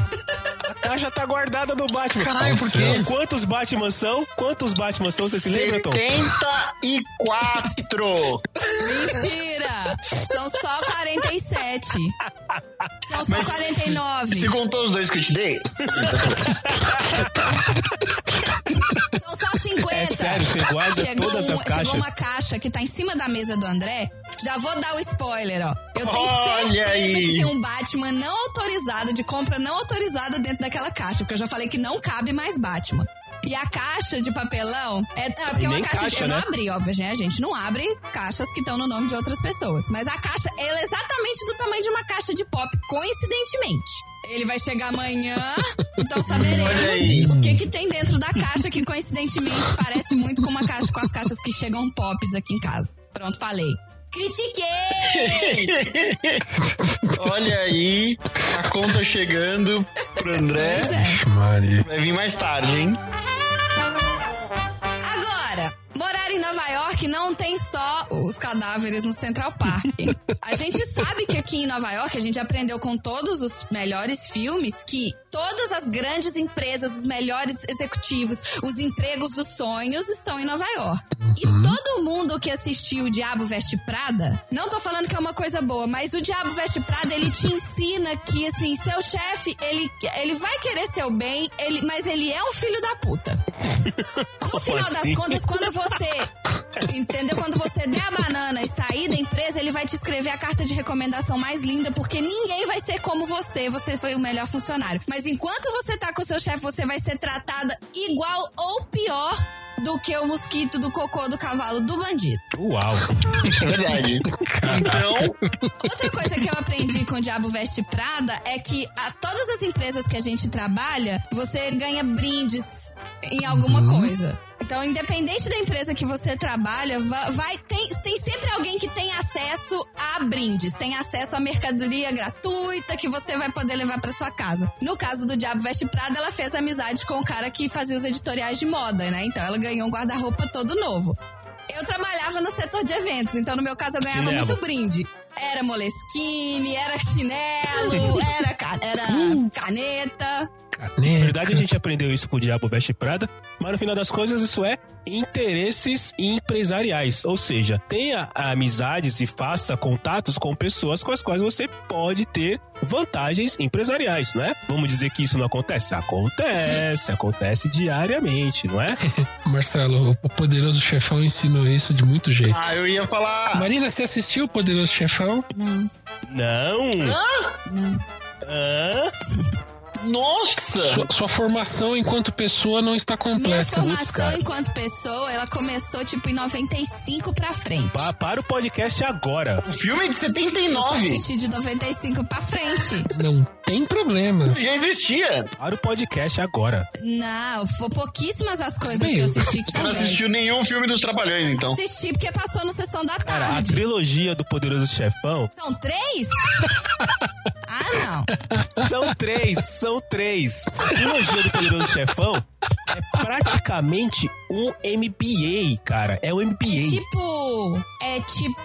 A caixa tá guardada do Batman. Caralho, por quê? Quantos Batman são? Quantos Batman são? Você se lembra, Tom? 74! Mentira! São só 47. São só Mas 49. Você contou os dois que eu te dei? São só 50. É sério, você guarda chegou todas um- as caixas? Chegou uma caixa que tá em cima da mesa do André. Já vou dar o spoiler, ó. Eu tenho Olha aí. que tem um Batman não autorizado, de compra não autorizada dentro daquela caixa, porque eu já falei que não cabe mais Batman. E a caixa de papelão é, é porque é uma nem caixa, de, caixa, eu não né? abri, óbvio, né? A gente não abre caixas que estão no nome de outras pessoas. Mas a caixa ela é exatamente do tamanho de uma caixa de pop, coincidentemente. Ele vai chegar amanhã, então saberemos o que que tem dentro da caixa que coincidentemente parece muito com uma caixa com as caixas que chegam pops aqui em casa. Pronto, falei. Critiquei! Olha aí, a conta chegando pro André. é. Vai vir mais tarde, hein? Agora, morar em Nova York não tem só os cadáveres no Central Park. A gente sabe que aqui em Nova York a gente aprendeu com todos os melhores filmes que todas as grandes empresas, os melhores executivos, os empregos dos sonhos estão em Nova York. E todo mundo que assistiu o Diabo Veste Prada, não tô falando que é uma coisa boa, mas o Diabo Veste Prada, ele te ensina que, assim, seu chefe, ele, ele vai querer seu bem, ele, mas ele é um filho da puta. No final assim? das contas, quando você. Entendeu? Quando você der a banana e sair da empresa, ele vai te escrever a carta de recomendação mais linda, porque ninguém vai ser como você. Você foi o melhor funcionário. Mas enquanto você tá com o seu chefe, você vai ser tratada igual ou pior do que o mosquito do cocô do cavalo do bandido. Uau. É verdade. Então, Outra coisa que eu aprendi com o Diabo Veste Prada é que a todas as empresas que a gente trabalha, você ganha brindes em alguma coisa. Então, independente da empresa que você trabalha, va- vai, tem, tem sempre brindes, tem acesso a mercadoria gratuita que você vai poder levar pra sua casa. No caso do Diabo Veste Prada, ela fez amizade com o cara que fazia os editoriais de moda, né? Então, ela ganhou um guarda-roupa todo novo. Eu trabalhava no setor de eventos, então no meu caso eu ganhava Chinelo. muito brinde. Era moleskine, era chinelo, era, era caneta. Na Caneta. verdade, a gente aprendeu isso com o Diabo Veste Prada, mas no final das coisas, isso é interesses empresariais. Ou seja, tenha amizades e faça contatos com pessoas com as quais você pode ter vantagens empresariais, não é? Vamos dizer que isso não acontece? Acontece, acontece diariamente, não é? Marcelo, o poderoso chefão ensinou isso de muito jeito. ah, eu ia falar. Marina, você assistiu o poderoso chefão? Não, Não! não. Hã? Nossa! Sua, sua formação enquanto pessoa não está Minha completa. formação cara. enquanto pessoa, ela começou tipo em 95 pra frente. Pa- para o podcast agora. O filme é de Eu só 79 assisti de 95 pra frente. Não tem problema. já existia. Para o podcast agora. Não, foi pouquíssimas as coisas Bem, que eu assisti que Você não assistiu nenhum filme dos Trapalhões, então. Assisti porque passou no Sessão da Cara, a Tarde. trilogia do Poderoso Chefão São três? ah, não. são três, são Chefão 3. A trilogia do Poderoso Chefão é praticamente um MBA, cara. É um MBA. Tipo. É tipo.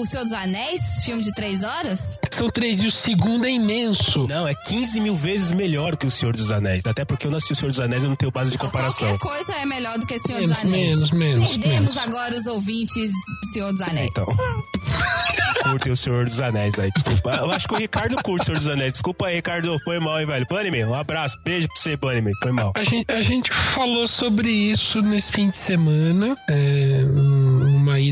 O Senhor dos Anéis? Filme de três horas? São três e o segundo é imenso. Não, é 15 mil vezes melhor que o Senhor dos Anéis. Até porque eu não assisti o Senhor dos Anéis e não tenho base de comparação. Qualquer coisa é melhor do que Senhor Menos, dos Anéis. menos, menos, Perdemos menos. agora os ouvintes do Senhor dos Anéis. Então. Curtem o Senhor dos Anéis aí, desculpa. Eu acho que o Ricardo curte o Senhor dos Anéis. Desculpa aí, Ricardo. Foi mal, hein, velho. Bunnyman, um abraço. Beijo pra você, Bunnyman. Foi mal. A gente, a gente falou sobre isso nesse fim de semana, é,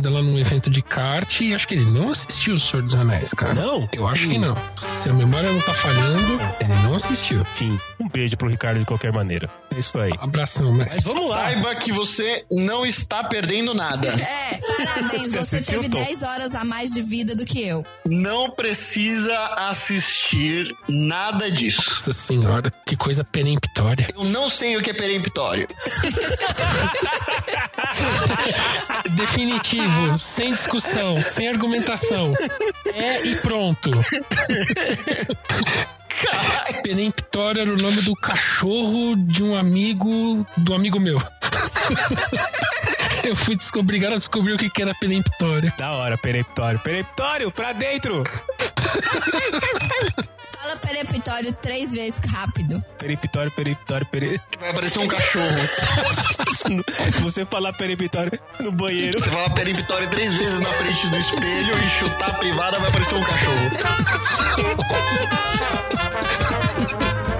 lá num evento de kart, e acho que ele não assistiu o Senhor dos Anéis, cara. Não? Eu acho que não. Se a memória não tá falhando, ele não assistiu. Enfim, um beijo pro Ricardo de qualquer maneira. É isso aí. Abração, Mas mestre. vamos lá. Saiba que você não está perdendo nada. É, parabéns, Você você teve Tom? 10 horas a mais de vida do que eu. Não precisa assistir nada disso. Nossa senhora, que coisa peremptória. Eu não sei o que é peremptório. Definitivo, sem discussão, sem argumentação. É e pronto. Peremptório era o nome do cachorro de um amigo do amigo meu. Eu fui descobrir, obrigado a descobrir o que que era peremptório. Da hora, peremptório. Peremptório, pra dentro! Fala peremptório três vezes rápido. Peremptório, peremptório, peremptório. Vai aparecer um cachorro. Se você falar peremptório no banheiro. Vai falar peremptório três vezes na frente do espelho e chutar a privada, vai aparecer um cachorro.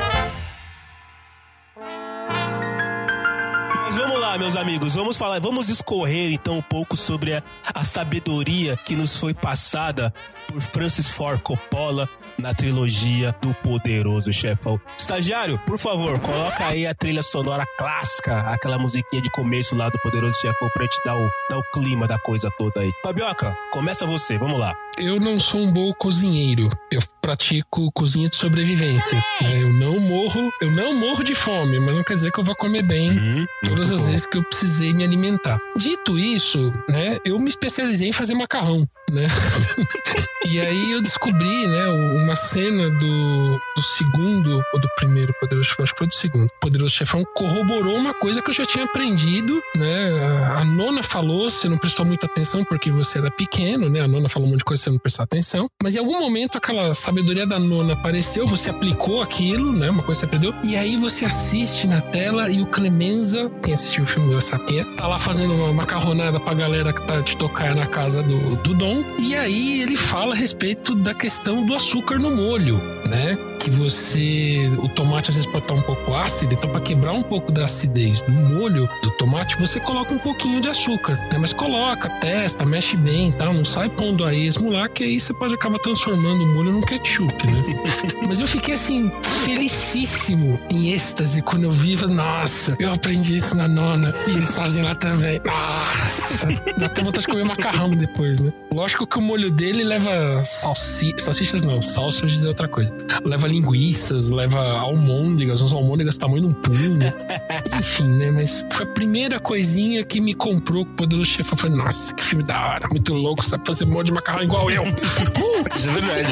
lá, meus amigos, vamos falar, vamos escorrer então um pouco sobre a, a sabedoria que nos foi passada por Francis Ford Coppola na trilogia do Poderoso Chefão. Estagiário, por favor, coloca aí a trilha sonora clássica, aquela musiquinha de começo lá do Poderoso Chefão pra te dar o, dar o clima da coisa toda aí. Fabioca, começa você, vamos lá. Eu não sou um bom cozinheiro. Eu pratico cozinha de sobrevivência. Eu não morro, eu não morro de fome, mas não quer dizer que eu vou comer bem Hum, todas as bom. vezes que eu precisei me alimentar. Dito isso, né, eu me especializei em fazer macarrão, né? e aí eu descobri, né, uma cena do, do segundo ou do primeiro Poderoso Chefão, acho que foi do segundo. Poderoso Chefão corroborou uma coisa que eu já tinha aprendido, né? A, a nona falou, você não prestou muita atenção porque você era pequeno, né? A nona falou um monte de coisa, você não prestou atenção. Mas em algum momento aquela sabedoria da nona apareceu, você aplicou aquilo, né? Uma coisa que você aprendeu. E aí você assiste na tela e o Clemenza, quem assistiu filme é, tá lá fazendo uma macarronada pra galera que tá de tocar na casa do, do Dom. E aí ele fala a respeito da questão do açúcar no molho, né? Que você. O tomate às vezes pode estar um pouco ácido, então para quebrar um pouco da acidez do molho do tomate, você coloca um pouquinho de açúcar, né? Mas coloca, testa, mexe bem e tal. Não sai pondo a esmo lá, que aí você pode acabar transformando o molho num ketchup, né? Mas eu fiquei assim, felicíssimo, em êxtase, quando eu vi, nossa, eu aprendi isso na nona, e eles fazem lá também. Nossa, dá até vontade de comer macarrão depois, né? Lógico que o molho dele leva salsi... salsichas, não, salsas é outra coisa. Leva linguiças, leva almôndegas, uns almôndegas tamanho de um punho. Enfim, né? Mas foi a primeira coisinha que me comprou com o Poderoso Chefão. Eu falei, nossa, que filme da hora, muito louco, sabe fazer molho de macarrão igual eu. Isso é verdade.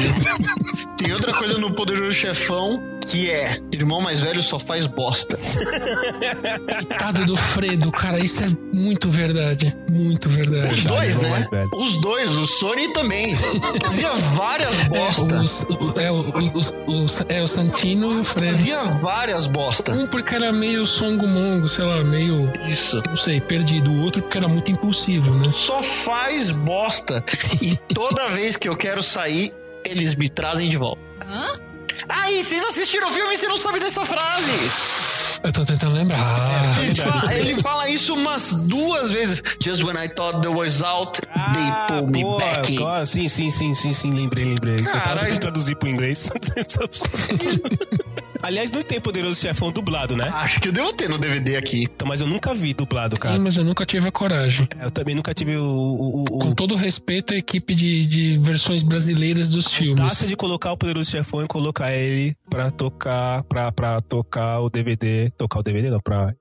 Tem outra coisa no Poderoso Chefão que é: irmão mais velho só faz bosta. Coitado do Fredo, cara, isso é muito verdade. Muito verdade. Os dois, né? velho. Os dois, o Sony também. Fazia várias É, bosta. os- o- é, o, o- o- é o Santino e o Fredo. Fazia várias bosta. Um porque era meio songo-mongo, sei lá, meio, Isso. não sei, perdido. O outro porque era muito impulsivo, né? Só faz bosta. E toda vez que eu quero sair, eles me trazem de volta. Hã? Aí, vocês assistiram o filme e você não sabe dessa frase. Eu tô tentando lembrar. Eles fa- ele fala isso umas duas vezes. Just when I thought there was out, they pull me boa, back in. boa, sim, sim, sim, sim, sim, lembrei, lembrei. Eu tava tentando traduzir pro inglês. Aliás, não tem Poderoso Chefão dublado, né? Acho que eu devo ter no DVD aqui. Então, mas eu nunca vi dublado, Sim, cara. mas eu nunca tive a coragem. Eu também nunca tive o, o, o, Com o todo respeito à equipe de, de versões brasileiras dos taça filmes. de colocar o Poderoso Chefão e colocar ele pra tocar, pra, pra tocar o DVD. Tocar o DVD, não, pra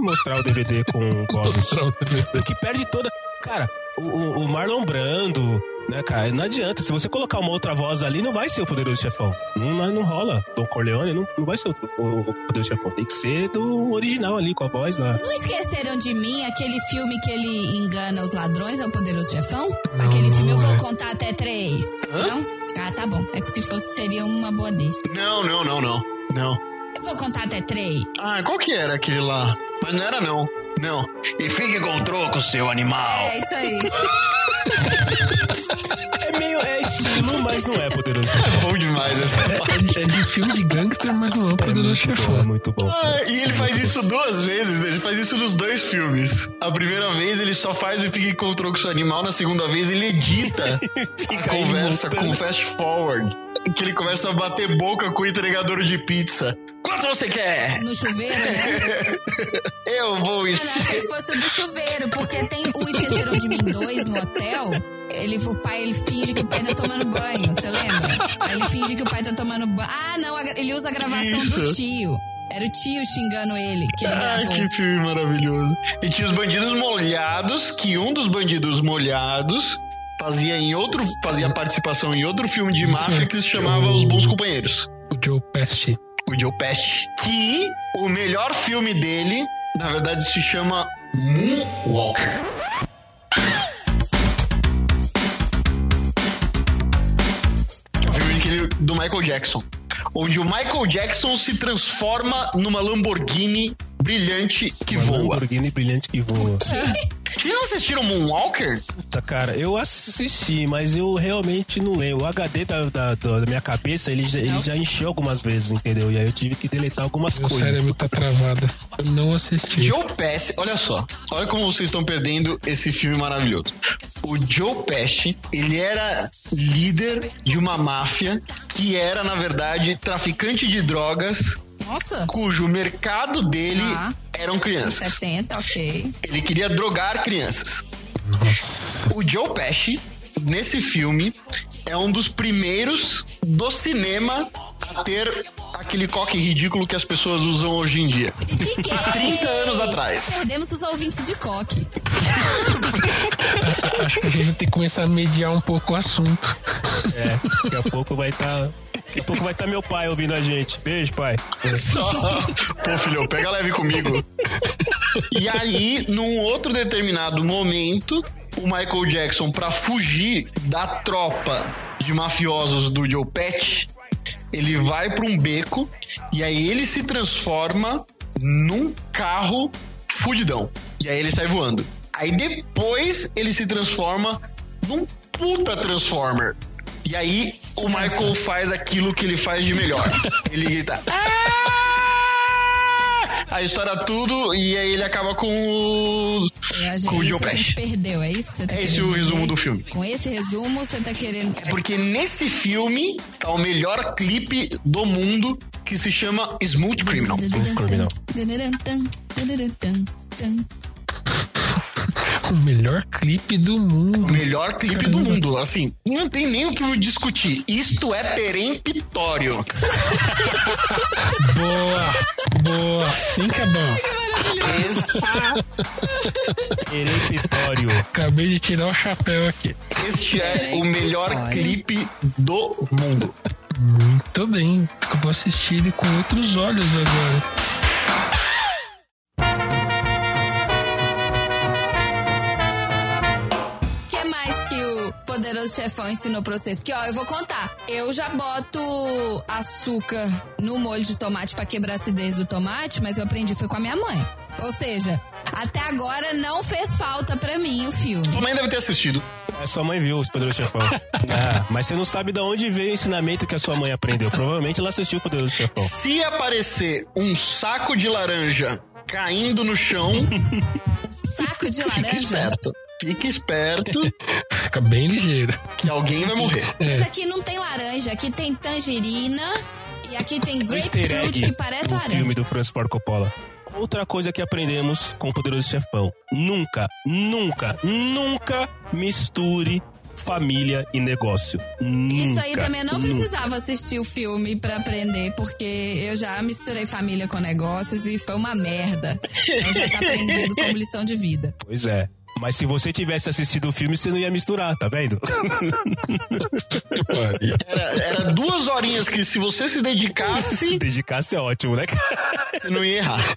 mostrar o DVD com gostos. Mostrar o DVD. O que perde toda. Cara, o, o- o Marlon Brando, Né, cara? Não adianta. Se você colocar uma outra voz ali, não vai ser o poderoso chefão. Não, não, não rola. Don Corleone não, não vai ser o, o, o poderoso chefão. Tem que ser do original ali, com a voz lá. Não esqueceram de mim aquele filme que ele engana os ladrões, é o Poderoso Chefão? aquele filme eu vou contar até três. Não? Ah, tá bom. É que se fosse, seria uma boa deixa. Não, não, não, não. Não. Eu vou contar até três. Ah, qual que era aquele lá? Mas não era, não. Não. E fique com o troco, seu animal. É isso aí. É meio. É estilo, mas não é poderoso É chefão. bom demais essa parte. É de filme de gangster, mas não é É poderoso muito bom, é chefão. muito bom. Ah, e ele faz isso duas vezes, ele faz isso nos dois filmes. A primeira vez ele só faz o Fique com o troco, seu animal. Na segunda vez ele edita a conversa com fast forward. Que ele começa a bater boca com o entregador de pizza. Quanto você quer? No chuveiro, né? Eu vou encher. achei que fosse do chuveiro, porque tem o Esqueceram de Mim 2 no hotel. Ele, o pai, ele finge que o pai tá tomando banho, você lembra? Aí ele finge que o pai tá tomando banho. Ah, não, ele usa a gravação do Isso. tio. Era o tio xingando ele, que ele Ai, gravou. que filme maravilhoso. E tinha os bandidos molhados, que um dos bandidos molhados fazia em outro fazia participação em outro filme de Isso, máfia que se chamava Os Bons Companheiros. O Joe Pesci. O Joe Pesci. Que o melhor filme dele, na verdade, se chama Moonwalker. Do Michael Jackson. Onde o Michael Jackson se transforma numa Lamborghini brilhante que Uma voa. Lamborghini brilhante que voa. Vocês não assistiram Moonwalker? Puta, cara, eu assisti, mas eu realmente não lembro. O HD da, da, da minha cabeça, ele, já- ele já encheu algumas vezes, entendeu? E aí eu tive que deletar algumas Meu coisas. cérebro tá travado. Eu não assisti. Joe Pesci, olha só, olha como vocês estão perdendo esse filme maravilhoso. O Joe Pesci, ele era líder de uma máfia que era, na verdade, traficante de drogas, Nossa, cujo mercado dele Ah. Eram crianças. 70, ok. Ele queria drogar crianças. Nossa. O Joe Pesci, nesse filme, é um dos primeiros do cinema a ter aquele coque ridículo que as pessoas usam hoje em dia. Critiquei. Há 30 anos atrás. Perdemos os ouvintes de coque. Acho que a gente vai ter que começar a mediar um pouco o assunto. É, daqui a pouco vai estar. Daqui a pouco vai estar meu pai ouvindo a gente. Beijo, pai. Pô, filhão, pega leve comigo. E aí, num outro determinado momento, o Michael Jackson, pra fugir da tropa de mafiosos do Joe Pesci, ele vai pra um beco e aí ele se transforma num carro fudidão. E aí ele sai voando. Aí depois ele se transforma num puta Transformer. E aí o Michael faz aquilo que ele faz de melhor. Ele grita. "Ah!" A história tudo e aí ele acaba com o. Gente, Com o Joe isso a gente Pesci. perdeu, é isso tá É esse o resumo do filme. Com esse resumo, você tá querendo... Porque nesse filme tá o melhor clipe do mundo que se chama Smooth Criminal. Criminal. O melhor clipe do mundo. O melhor clipe do mundo. Assim, não tem nem o que discutir. Isto é peremptório. Boa! Boa! Assim que é bom. Perempitório. Acabei de tirar o chapéu aqui. Este é o melhor clipe do mundo. Muito bem. Eu vou assistir ele com outros olhos agora. Poderoso chefão ensinou pra vocês? Porque, ó, eu vou contar. Eu já boto açúcar no molho de tomate pra quebrar a acidez do tomate, mas eu aprendi foi com a minha mãe. Ou seja, até agora não fez falta pra mim o filme. Sua mãe deve ter assistido. É, sua mãe viu os Poderoso Chefão. Ah, mas você não sabe de onde veio o ensinamento que a sua mãe aprendeu. Provavelmente ela assistiu o Poderoso Chefão. Se aparecer um saco de laranja caindo no chão, Saco de fique laranja. esperto. Fique esperto Fica bem ligeiro. que alguém vai morrer. Mas aqui não tem laranja, aqui tem tangerina e aqui tem grapefruit que parece do laranja. filme do Francis Ford Coppola. Outra coisa que aprendemos com o Poderoso Chefão. Nunca, nunca, nunca misture família e negócio. Isso aí Nunca, também eu não nunca. precisava assistir o filme pra aprender, porque eu já misturei família com negócios e foi uma merda. Então já tá aprendido como lição de vida. Pois é. Mas se você tivesse assistido o filme, você não ia misturar, tá vendo? Era, era duas horinhas que se você se Se dedicasse, dedicasse é ótimo, né, cara? você não ia errar.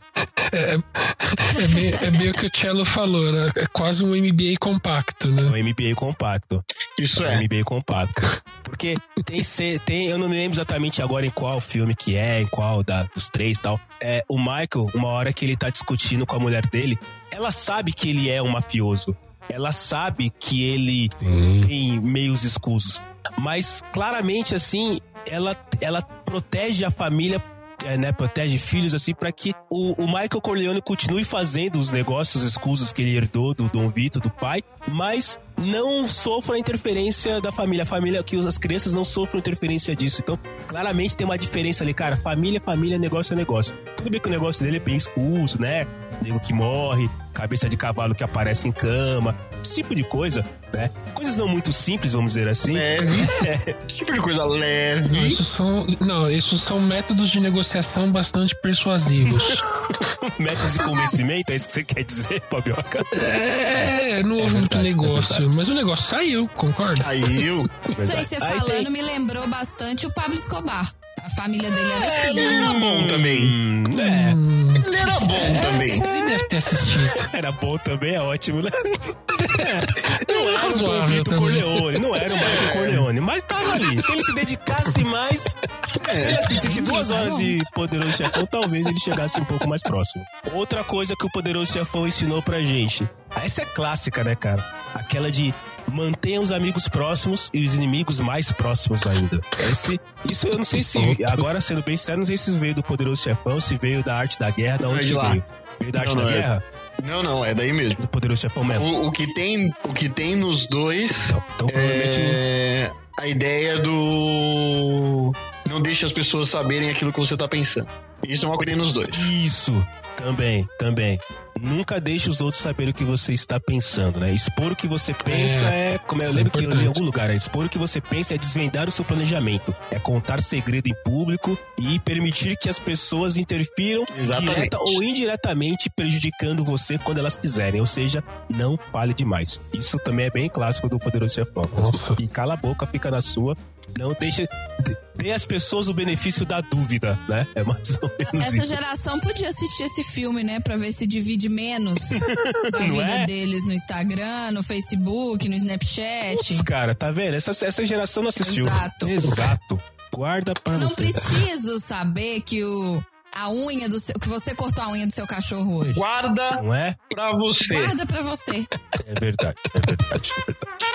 É, é, meio, é meio que o Cello falou, né? É quase um MBA compacto, né? O MBA compacto. Isso é. MBA compacto. Porque tem, tem, eu não me lembro exatamente agora em qual filme que é, em qual da, dos três e tal. É, o Michael, uma hora que ele tá discutindo com a mulher dele, ela sabe que ele é um mafioso. Ela sabe que ele Sim. tem meios escusos. Mas claramente, assim, ela, ela protege a família. é, né, protege filhos assim para que o, o Michael Corleone continue fazendo os negócios escusos que ele herdou do Dom Vito, do pai, mas não sofra a interferência da família. A família, que as crianças não sofram interferência disso. Então, claramente tem uma diferença ali, cara. Família, família, negócio é negócio. Tudo bem que o negócio dele é bem escuso, né? Nego que morre, cabeça de cavalo que aparece em cama, esse tipo de coisa, né? Coisas não muito simples, vamos dizer assim. Leve. tipo de coisa Não, leve. isso são, não, isso são métodos de negociação bastante persuasivos. Métodos de convencimento, é isso que você quer dizer, Fabioca? É, não houve verdade, é negócio, mas o negócio saiu, concorda? Saiu. Isso aí você Aí falando tem- me lembrou bastante o Pablo Escobar. A família dele era assim. Ele era bom também. Hum, é, Hum, Ele era bom também. ele deve ter assistido. era bom também, é ótimo, né? É, não era o Dom Vito. Corleone, não era o Michael Corleone, mas tava ali. Se ele se dedicasse mais, se ele assistisse duas horas de Poderoso Chefão, talvez ele chegasse um pouco mais próximo. Outra coisa que o Poderoso Chefão ensinou pra gente. Essa é clássica, né, cara? Aquela de mantenha os amigos próximos e os inimigos mais próximos ainda. Esse, isso eu não sei se, agora sendo bem sério, não sei se veio do Poderoso Chefão, se veio da arte da guerra, da é onde veio. Não, da não, é- guerra? Não, não, é daí mesmo. Do Poderoso Chefão mesmo. O, o que tem, o que tem nos dois Então, então é a ideia do não deixe as pessoas saberem aquilo que você tá pensando. Isso é uma coisa que tem nos dois. Isso, também, também. Nunca deixe os outros saberem o que você está pensando, né? Expor o que você pensa é. como eu isso é lembro que eu li em algum lugar, é expor o que você pensa é desvendar o seu planejamento. É contar segredo em público e permitir que as pessoas interfiram Exatamente. direta ou indiretamente prejudicando você quando elas quiserem. Ou seja, não fale demais. Isso também é bem clássico do Poderoso Chefão. Nossa. E cala a boca, fica na sua. Não deixa. dê- Dê às pessoas o benefício da dúvida, né? É mais ou menos Essa isso. geração podia assistir esse filme, né? Pra ver se divide menos da Não vida é? deles no Instagram, no Facebook, no Snapchat. Putz, cara, tá vendo? Essa, essa geração não assistiu. Exato. Exato. Guarda pra Não você. preciso saber que o a unha do seu, que você cortou a unha do seu cachorro hoje. Guarda Não é? pra você. Guarda pra você. É verdade, é verdade, é verdade.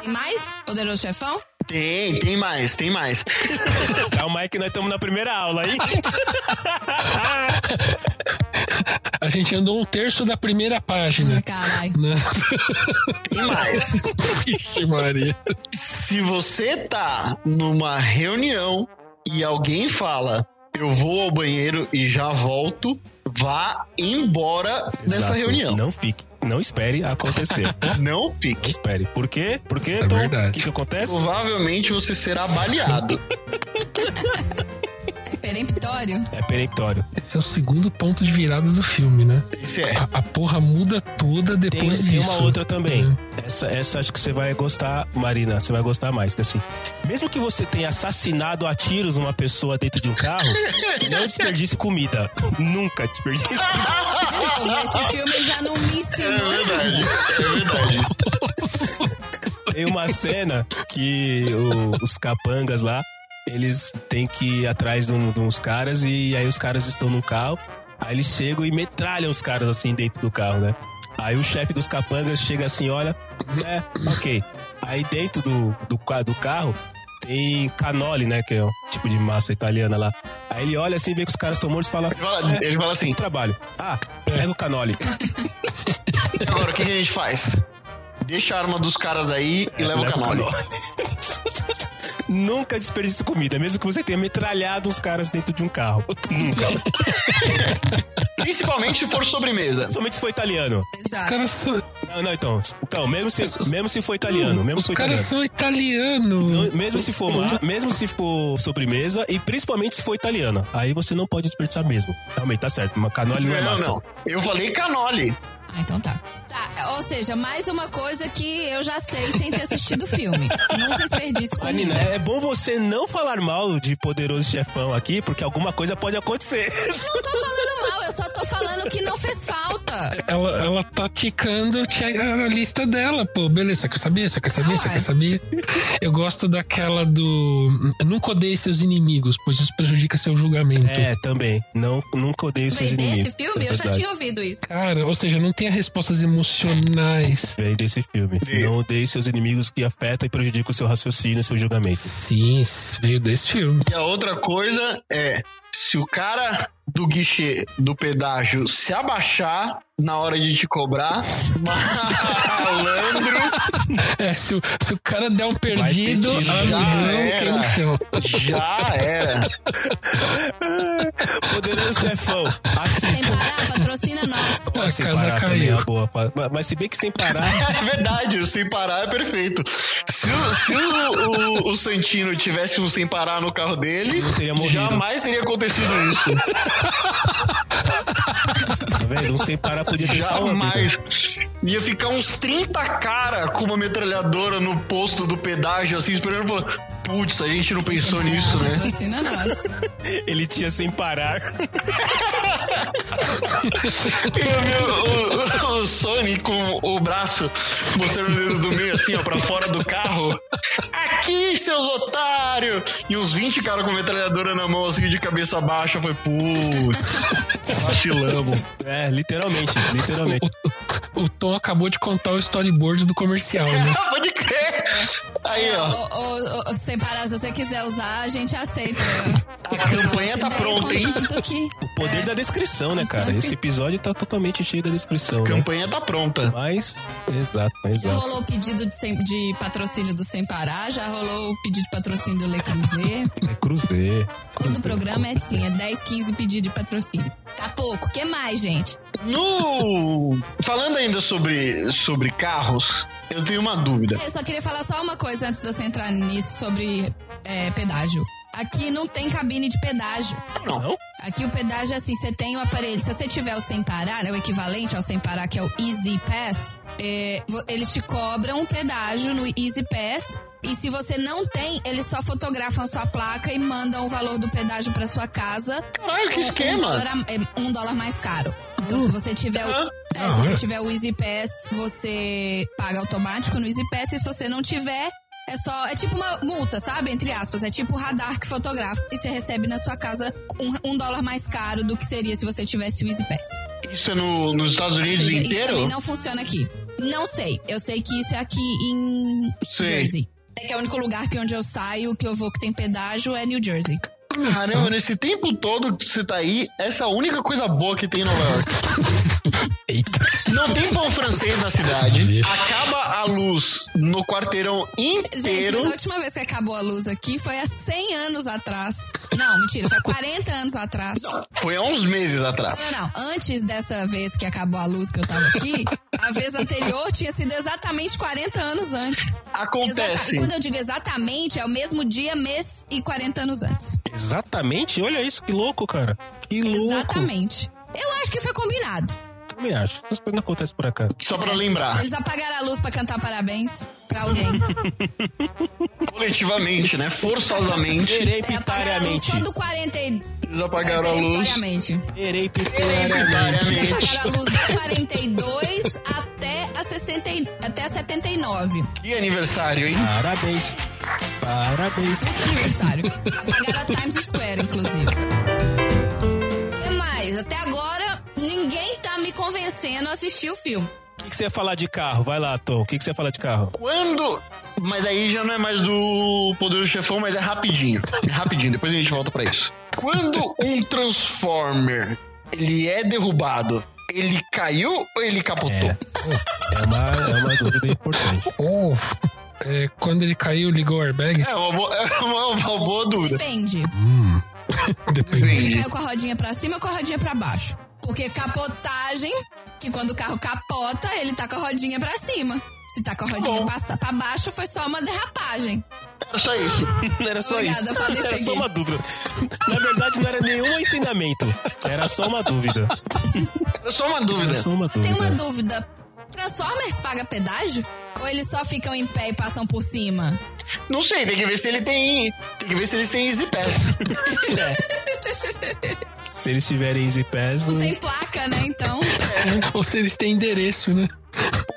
Tem mais? Poderoso chefão? Tem, tem mais, tem mais. Calma aí que nós estamos na primeira aula aí. A gente andou um terço da primeira página. Caralho. Né? Tem mais. Ixi, Maria. Se você tá numa reunião e alguém fala, eu vou ao banheiro e já volto, vá embora dessa Exato. reunião. Não fique. Não espere acontecer. Não fique. Não espere. Por quê? Por quê, É. O que, que acontece? Provavelmente você será baleado. É peremptório. É peremptório. Esse é o segundo ponto de virada do filme, né? Isso é. A, a porra muda toda Tem, depois tem disso. uma outra também. Né? Essa, essa acho que você vai gostar, Marina. Você vai gostar mais. Que assim, mesmo que você tenha assassinado a tiros uma pessoa dentro de um carro, não desperdice comida. Nunca desperdice. De novo, esse filme já não me É ensinou verdade. nada. É verdade. Tem uma cena que o- os capangas lá, eles têm que ir atrás de, um- de uns caras e aí os caras estão no carro. Aí eles chegam e metralham os caras assim dentro do carro, né? Aí o chefe dos capangas chega assim, olha, é, ok. Aí dentro do, do, do carro tem canole, né? Que é um tipo de massa italiana lá. Aí ele olha assim, vê que os caras estão mortos e fala, Ele fala, é, ele fala assim: trabalho. Ah, pega o canole. agora o que a gente faz? Deixa a arma dos caras aí e leva o canole. Nunca desperdice comida, mesmo que você tenha metralhado os caras dentro de um carro. Nunca. Principalmente se for sobremesa. Somente se for italiano. Os Exato. caras são, Não, não, então. Então, mesmo se, mesmo se for italiano, mesmo os caras italiano. são italianos. Não, Mesmo se for ma- mesmo se for sobremesa e principalmente se for italiana. Aí você não pode desperdiçar mesmo. Realmente, tá certo. Uma canole não é Não, massa. não. Eu falei canole. Ah, então tá. Tá, ou seja, mais uma coisa que eu já sei sem ter assistido o filme. Nunca desperdiço com Nina, é bom você não falar mal de Poderoso Chefão aqui, porque alguma coisa pode acontecer. Não tô falando mal, eu só tô falando que não fez falta. Ela, ela tá ticando tinha a lista dela, pô. Beleza, você quer saber? Você quer saber? Você quer saber? Eu gosto daquela do. Nunca odeie seus inimigos, pois isso prejudica seu julgamento. É, também. Não, nunca odeio seus Vem inimigos. desse filme? É Eu já tinha ouvido isso. Cara, ou seja, não tem respostas emocionais. Vem desse filme. Não odeie seus inimigos que afetam e prejudicam o seu raciocínio e seu julgamento. Sim, veio desse filme. E a outra coisa é, se o cara do guichê do pedágio se abaixar na hora de te cobrar, malandro, É, se o, se o cara der um perdido, tiro, já era. no chão. já era. Poderoso Chefão, Sem assista. parar, patrocina nós. Sem casa parar também é caiu. uma boa. Mas- Mas se bem que sem parar, É verdade, o sem parar é perfeito. Se, o, se o, o- o Santino tivesse um sem parar no carro dele, teria jamais teria acontecido isso. vendo? Um sem parar podia ter salvo. Jamais. Ia ficar uns 30 cara com uma metralhadora no posto do pedágio, assim, esperando. Putz, a gente não pensou nisso, né? Patrocina nós. Ele tinha sem parar. E o, o, o Sony com o braço mostrando o dedo do meio, assim, ó, pra fora do carro. Aqui, seus otários! E uns 20 caras com metralhadora na mão, assim, de cabeça baixa. Foi, putz, vacilamos. É, literalmente, literalmente. O, o Tom acabou de contar o storyboard do comercial, né? Pode crer! Aí, ó. Ô, ô, ô, sem parar, se você quiser usar, a gente aceita. A campanha tá pronta, hein? Que. O poder é, da descrição, né, cara? Esse episódio tá totalmente cheio da descrição, A né? campanha tá pronta. Mas, exato, Já exato. rolou o pedido de, sem- de patrocínio do Sem Parar, já rolou o pedido de patrocínio do Le Creuset. É cruzeiro. Todo programa é assim, é 10, 15 pedidos de patrocínio. Tá pouco. O que mais, gente? No... Falando ainda sobre, sobre carros, eu tenho uma dúvida. Eu só queria falar só uma coisa antes de você entrar nisso sobre é, pedágio. Aqui não tem cabine de pedágio. Não. Aqui o pedágio é assim, você tem o aparelho. Se você tiver o sem parar, né, o equivalente ao sem parar, que é o Easy Pass, é, eles te cobram um pedágio no Easy Pass. E se você não tem, eles só fotografam a sua placa e mandam o valor do pedágio pra sua casa. Caralho, que Um esquema! dólar, a- é, um dólar mais caro. Então, se você tiver o, é, se você tiver o Easy Pass, você paga automático no Easy Pass. E se você não tiver, é só. É tipo uma multa, sabe? Entre aspas. É tipo o radar que fotografa. E você recebe na sua casa um, um dólar mais caro do que seria se você tivesse o Easy Pass. Isso é no, nos Estados Unidos seja, isso inteiro? também não funciona aqui. Não sei. Eu sei que isso é aqui em Sei. Jersey. É que é o único lugar que onde eu saio, que eu vou que tem pedágio, é New Jersey. Caramba, nesse tempo todo que você tá aí, essa é a única coisa boa que tem em Nova York. Eita. Não tem pão francês na cidade. Acaba a luz no quarteirão Gente, inteiro. mas a última vez que acabou a luz aqui foi há 100 anos atrás. Não, mentira, foi 40 anos atrás. Não, Foi há uns meses atrás. não, Antes dessa vez que acabou a luz que eu tava aqui, a vez anterior tinha sido exatamente 40 anos antes. Acontece. Exata- Quando eu digo exatamente, é o mesmo dia, mês e 40 anos antes. Exatamente, olha isso, que louco, cara. Que louco. Exatamente. Eu acho que foi combinado. Também acho. Essas coisas não acontecem por acaso. Só pra lembrar, Eles apagaram a luz pra cantar parabéns pra alguém. coletivamente, né? Forçosamente. É, apagaram a luz Hereditáriamente. só do 40 e... Eles apagaram é, a luz. Hereditáriamente. Eles apagaram a luz da 42 até a, 60, e- até a 79. Que aniversário, hein? Parabéns. Parabéns. Muito aniversário. Apagaram a Times Square, inclusive. O que mais? Até agora, ninguém tá me convencendo a assistir o filme. O que, que você ia falar de carro? Vai lá, Tom. O que, que você ia falar de carro? Quando. Mas aí já não é mais do Poder do Chefão, mas é rapidinho. É rapidinho, depois a gente volta pra isso. Quando um Transformer ele é derrubado, ele caiu ou ele capotou? É. É uma, é uma dúvida importante. Oh, é, quando ele caiu, ligou o airbag? É uma boa, é uma, uma boa dúvida. Depende. Hum. Depende. Ele caiu com a rodinha pra cima ou com a rodinha pra baixo? Porque capotagem, que quando o carro capota, ele tá com a rodinha pra cima. Se tá com a rodinha bom. passa pra baixo, foi só uma derrapagem. Só isso. Era só Obrigada, isso. Era seguir. só uma dúvida. Na verdade, não era nenhum ensinamento. Era só uma dúvida. É só uma dúvida. Era só uma Tem uma dúvida. Transformers paga pedágio? Ou eles só ficam em pé e passam por cima? Não sei, tem que ver se ele tem. Tem que ver se eles têm Easy Pass. É. Se eles tiverem Easy Pass, Não não... tem placa, né? Então, Ou se eles têm endereço, né?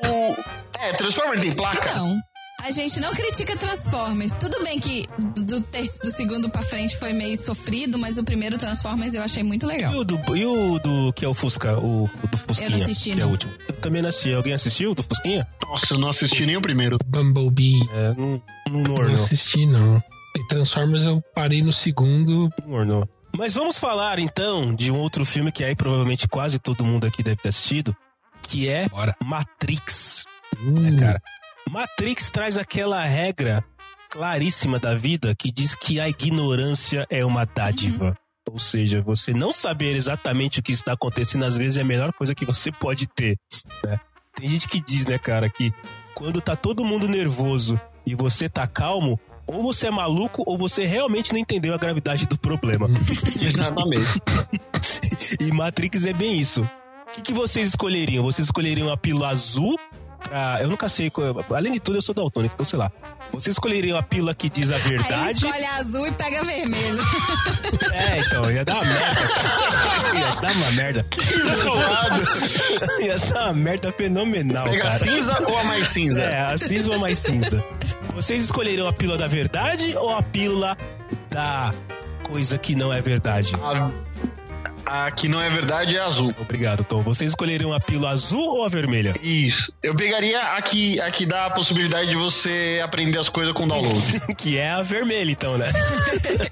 O... É, Transformer tem placa? não. A gente não critica Transformers. Tudo bem que do, ter- do segundo pra frente foi meio sofrido, mas o primeiro Transformers eu achei muito legal. E o, do, e o do que é o Fusca, o, o do Fusquinha, Eu não assisti, que é não. o último. Eu também não assisti. Alguém assistiu o do Fusquinha? Nossa, eu não assisti nem o primeiro. Bumblebee. É, não, não Não assisti, não. E Transformers eu parei no segundo. Não ornou. Mas vamos falar então de um outro filme que aí provavelmente quase todo mundo aqui deve ter assistido, que é Bora. Matrix. Hum, É, cara. Matrix traz aquela regra claríssima da vida que diz que a ignorância é uma dádiva. Ou seja, você não saber exatamente o que está acontecendo às vezes é a melhor coisa que você pode ter. né? Tem gente que diz, né, cara, que quando tá todo mundo nervoso e você tá calmo, ou você é maluco ou você realmente não entendeu a gravidade do problema. Exatamente. E Matrix é bem isso. O que, que vocês escolheriam? Vocês escolheriam a pílula azul pra. Eu nunca sei. Além de tudo, eu sou daltônico, então sei lá. Vocês escolheriam a pílula que diz a Aí verdade? escolhe azul e pega vermelho. É, então, ia dar uma merda. cara. ia dar uma merda. ia dar uma merda fenomenal, Pega a cara. cinza ou a mais cinza? É, a cinza ou a mais cinza? Vocês escolheriam a pílula da verdade ou a pílula da coisa que não é verdade? A, a que não é verdade é azul. Obrigado, Tom. Vocês escolheriam a pílula azul ou a vermelha? Isso. Eu pegaria a que, a que dá a possibilidade de você aprender as coisas com download. que é a vermelha, então, né?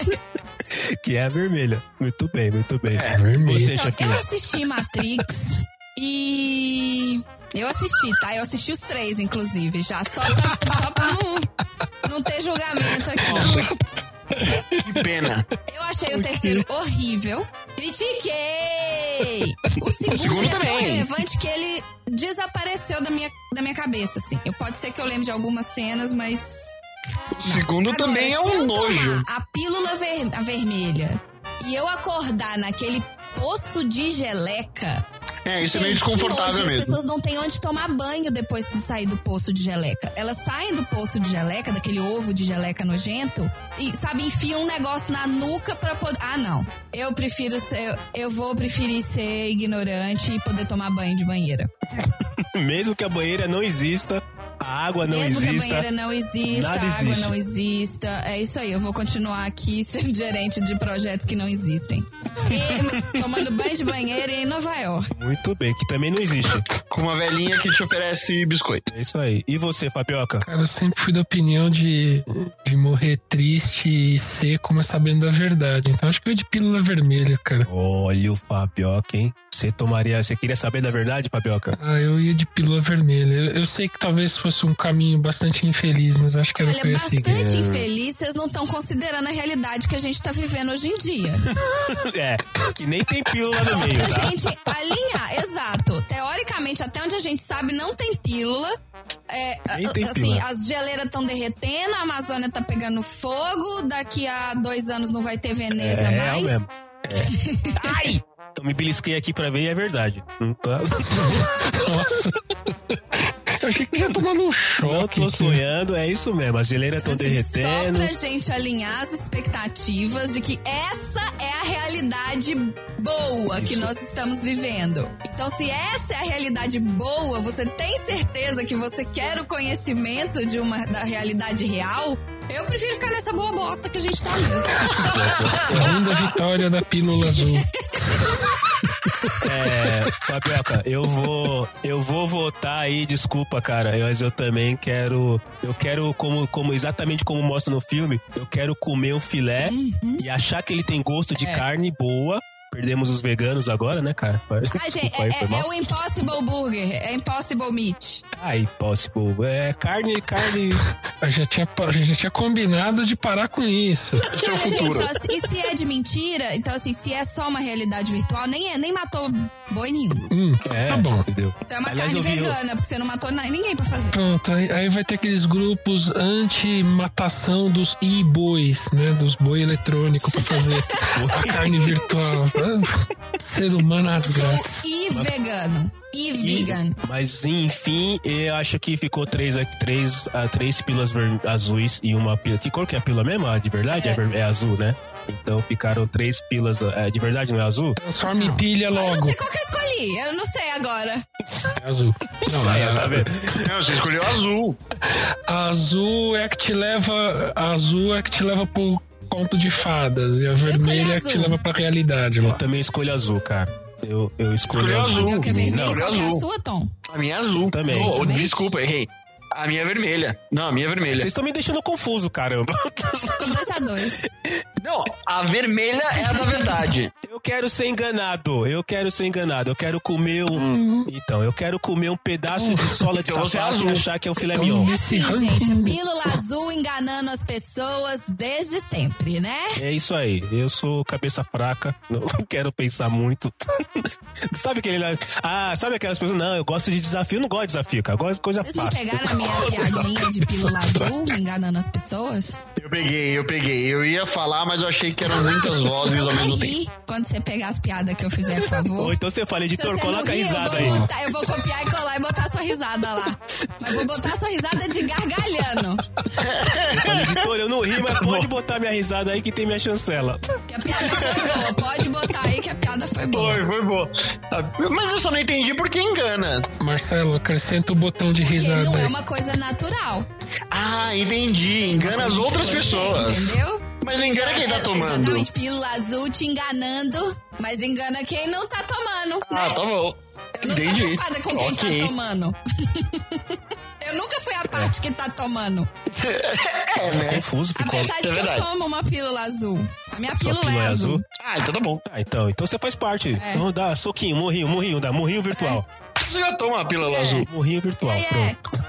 que é a vermelha. Muito bem, muito bem. É, vermelho. Você, Então, chefinha. eu assisti Matrix e. Eu assisti, tá? Eu assisti os três, inclusive, já. Só pra, só pra não, não ter julgamento aqui. Que pena. Eu achei o terceiro horrível. Critiquei! O segundo, segundo ele é tão também. relevante que ele desapareceu da minha, da minha cabeça, assim. Eu, pode ser que eu lembre de algumas cenas, mas O segundo Agora, também é se um eu nojo. tomar a pílula ver- a vermelha e eu acordar naquele poço de geleca. É, isso é meio gente, desconfortável nojo, As mesmo. pessoas não têm onde tomar banho depois de sair do poço de geleca. Elas saem do poço de geleca, daquele ovo de geleca nojento, e, sabe, enfiam um negócio na nuca pra poder. Ah, não. Eu prefiro ser. Eu vou preferir ser ignorante e poder tomar banho de banheira. Mesmo que a banheira não exista, a água não Mesmo que a exista. banheira não exista, nada a água existe. não exista. É isso aí, eu vou continuar aqui sendo gerente de projetos que não existem. E, tomando banho de banheira em Nova York. Muito bem, que também não existe. Com uma velhinha que te oferece biscoito. É isso aí. E você, Fabioca? Cara, eu sempre fui da opinião de, de morrer triste e seco, mas sabendo da verdade. Então acho que eu ia de pílula vermelha, cara. Olha o Fabioca, hein? Você tomaria. Você queria saber da verdade, Fabioca? Ah, eu ia de pílula vermelha. Eu, eu sei que talvez fosse um caminho bastante infeliz, mas acho que era o que eu ia seguir. bastante infeliz, vocês não estão considerando a realidade que a gente tá vivendo hoje em dia. é, que nem tem pílula no meio, pra tá? gente alinhar, exato. Teoricamente, até onde a gente sabe, não tem pílula. É, Nem tem assim, pílula. as geleiras estão derretendo, a Amazônia tá pegando fogo, daqui a dois anos não vai ter Veneza É, é mais. mesmo. É. Ai! Eu me belisquei aqui pra ver e é verdade. Não tá- Nossa. Eu achei que ia um Não choque. tô sonhando, é isso mesmo. As geleiras estão Assim, só derretendo. pra gente alinhar as expectativas de que essa é a realidade boa que Isso. nós estamos vivendo. Então, se essa é a realidade boa, você tem certeza que você quer o conhecimento de uma da realidade real? Eu prefiro ficar nessa boa bosta que a gente tá vendo. Segunda vitória da pílula azul. É, Fabioca, eu vou, eu vou votar aí, desculpa, cara, mas eu também quero, eu quero como, como exatamente como mostra no filme, eu quero comer um filé Uhum. e achar que ele tem gosto de É. carne boa perdemos os veganos agora, né, cara? Ah, gente, Desculpa aí, é, é- é o Impossible Burger, é Impossible Meat. Ah, impossible. É carne, carne. A gente, tinha, a gente tinha combinado de parar com isso. Não, futuro. gente, ó, e se é de mentira, então assim, se é só uma realidade virtual, nem, é- nem matou boi nenhum. Hum, É, tá bom. Entendeu? Então é uma Aliás, carne eu vegana, porque você não matou ninguém pra fazer. Pronto, aí, aí vai ter aqueles grupos anti-matação dos e-bois, né? Dos boi eletrônico pra fazer a carne virtual. Ah, Ser humano é desgraça. E vegano. E vegan. Mas enfim, eu acho que ficou três, aqui- três, ah, três pílulas azuis e uma pílula. Que cor que é a pílula mesmo? A de verdade? É, ver- é azul, né? Então ficaram três pílulas. é, de verdade não é azul? Transforma em pilha Eu não logo. sei qual que eu escolhi, eu não sei agora. É azul. Não, é, tá vendo? Não, você escolheu azul. azul é que te leva. Azul é que te leva pro conto de fadas. E a vermelha é que te azul. leva pra realidade lá. Eu também escolho azul, cara. Eu, eu escolho azul. azul. Meu que é vermelho, Não, qual que é a azul. sua, Tom? A minha é azul. Também. Oh, Também? Desculpa, errei. A minha é vermelha. Não, a minha é vermelha. Vocês estão me deixando confuso, caramba. 2 a 2 Não, a vermelha é a da verdade. Eu quero ser enganado. Eu quero ser enganado. Eu quero comer um. Então, eu quero comer um pedaço de sola de Então você é sapato e achar que é um filé Então, mignon. nesse Sim, ranking. gente, pílula azul enganando as pessoas desde sempre, né? É isso aí. Eu sou cabeça fraca. Não quero pensar muito. sabe aquele. Ah, sabe aquelas pessoas? Não, eu gosto de desafio. Eu não gosto de desafio, cara. Eu gosto de coisa Vocês não fácil. pegaram a minha piadinha de pílula azul enganando as pessoas? Eu peguei, eu peguei. Eu ia falar, mas eu achei que eram muitas vozes ao mesmo tempo. ri quando você pegar as piadas que eu fizer, por favor. Ou então você fala, editor, coloca a risada eu aí. botar- eu vou copiar e colar e botar sua risada lá. Mas vou botar sua risada de gargalhando. Fala, editor, eu não ri, mas pode botar minha risada aí que tem minha chancela. Que a piada foi boa. Pode botar aí que a piada foi boa. Foi, foi bom. Ah, Mas eu só não entendi por que engana. Marcelo, acrescenta o botão de Porque risada não é uma coisa natural. Ah, entendi. Engana as Coisa outras pessoas. Entendeu? Mas não engana quem tá É, tomando. Exatamente, pílula azul te enganando, mas engana quem não tá tomando, Ah, né? tá bom. Eu não tô Entendi. preocupada com quem Ok. tá tomando. Eu nunca fui a parte que tá tomando. É, né? Confuso, ficou. Apesar de É que verdade. eu tomo uma pílula azul. A minha pílula, pílula é é azul. azul? Ah, então tá bom. Ah, então. Então você faz parte. É. Então dá soquinho, morrinho, morrinho, dá morrinho virtual. Você já toma a pílula É. azul. Morrinho virtual, É, é. pronto.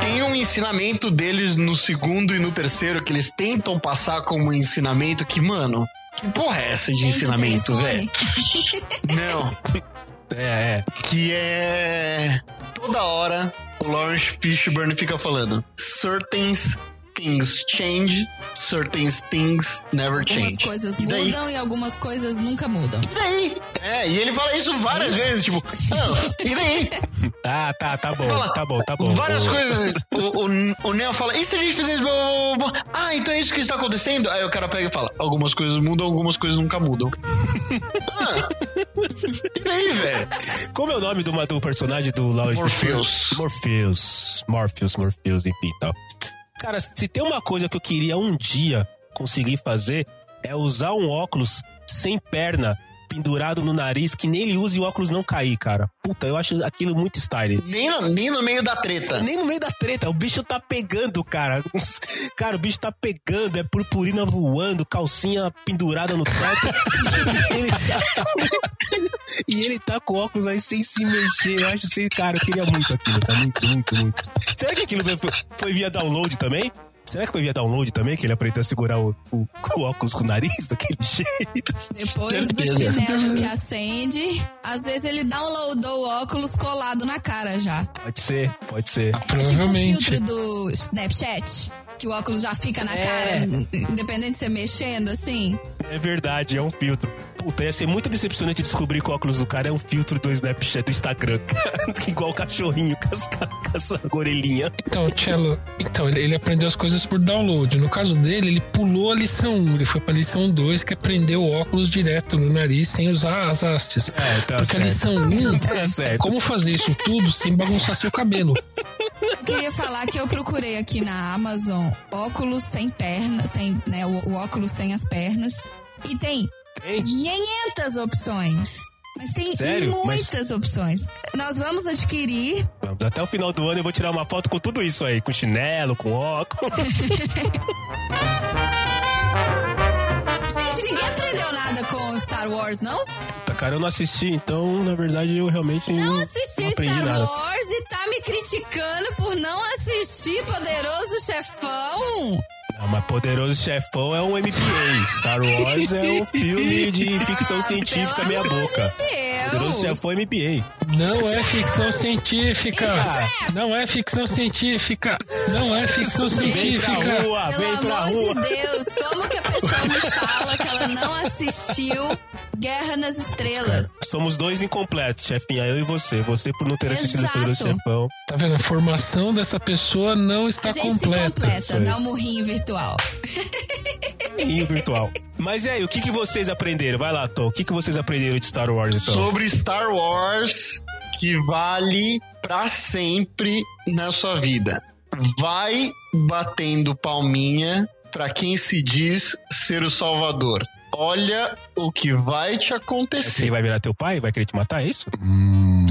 Tem um ensinamento deles no segundo e no terceiro que eles tentam passar como ensinamento que, mano, que porra é essa de o ensinamento, velho? Não. É, é. Que é. Toda hora o Lawrence Fishburne fica falando: Certain things change, certain things never Algumas change. coisas E daí? mudam e algumas coisas nunca mudam. E daí? É, e ele fala isso várias vezes, tipo, ah, e daí? Tá, tá, tá bom, Fala, tá bom, tá bom. Várias Ô, coisas. O, o, o Neo fala, e se a gente fizer isso? Ah, então é isso que está acontecendo? Aí o cara pega e fala, algumas coisas mudam, algumas coisas nunca mudam. ah, e daí, velho? Como é o nome do, do personagem do Lawrence Morpheus. Morpheus. Morpheus, Morpheus, enfim tal. Cara, se tem uma coisa que eu queria um dia conseguir fazer, é usar um óculos sem perna pendurado no nariz, que nem ele use e o óculos não cair, cara. Puta, eu acho aquilo muito style. Nem no, nem no meio da treta. Nem no meio da treta, o bicho tá pegando, cara. Cara, o bicho tá pegando, é purpurina voando, calcinha pendurada no teto. e, ele tá... e ele tá com óculos aí sem se mexer. Eu acho assim, cara, eu queria muito aquilo, tá? Muito, muito, muito. Será que aquilo foi, foi via download também? Será que foi via download também? Que ele aprendeu a segurar o, o, o óculos com o nariz daquele jeito? Depois do chinelo que acende, às vezes ele downloadou o óculos colado na cara já. Pode ser, pode ser. É tipo o Provavelmente. filtro do Snapchat, que o óculos já fica na É. cara, independente de você mexendo, assim. É verdade, é um filtro. Puta, ia ser muito decepcionante descobrir que o óculos do cara é um filtro do Snapchat do Instagram. Igual o cachorrinho com as, com as orelhinhas. Então, Cello, então, ele, aprendeu as coisas por download. No caso dele, ele pulou a lição 1, ele foi pra lição 2, que aprendeu o óculos direto no nariz sem usar as hastes. É, tá Porque a certo. lição 1 Tá é certo. como fazer isso tudo sem bagunçar seu cabelo. Eu queria falar que eu procurei aqui na Amazon óculos sem perna, sem, né, o, o óculos sem as pernas. E tem Tem? 500 opções. Mas tem Sério? muitas opções. Nós vamos adquirir. Até o final do ano eu vou tirar uma foto com tudo isso aí. Com chinelo, com óculos. com Star Wars, não? Tá, cara, eu não assisti, então, na verdade, eu realmente Não assistiu aprendi Star nada. Wars e tá me criticando por não assistir Poderoso Chefão? Não, mas Poderoso Chefão é um MBA. Star Wars é um filme de ficção Ah, científica pelo meia amor boca. de Deus. Poderoso Chefão é MBA. Não é ficção científica. Não é ficção científica. Não é ficção Vem pra científica. rua, Pelo vem pra amor rua. de Deus, como que a pessoa ela não assistiu Guerra nas Estrelas? Somos dois incompletos, chefinha, eu e você. Você por não ter assistido Exato. Poderoso Chefão. Tá vendo? A formação dessa pessoa não está a gente completa. se completa, dá um murrinho virtual. Rio virtual. Mas e aí, o que, que vocês aprenderam? Vai lá, Tom. O que, que vocês aprenderam de Star Wars, então? Sobre Star Wars que vale pra sempre na sua vida. Vai batendo palminha pra quem se diz ser o salvador. Olha o que vai te Você acontecer. vai virar teu pai? Vai querer te matar, é isso? Hum,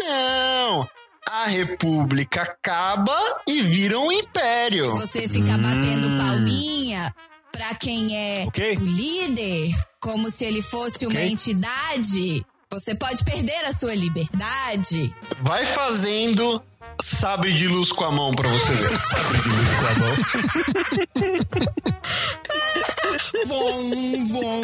Não! A república acaba e vira um império. Você fica batendo palminha pra quem é Ok. o líder, como se ele fosse uma Ok. entidade. Você pode perder a sua liberdade. Vai fazendo sabre de luz com a mão pra você ver. Vom, vom.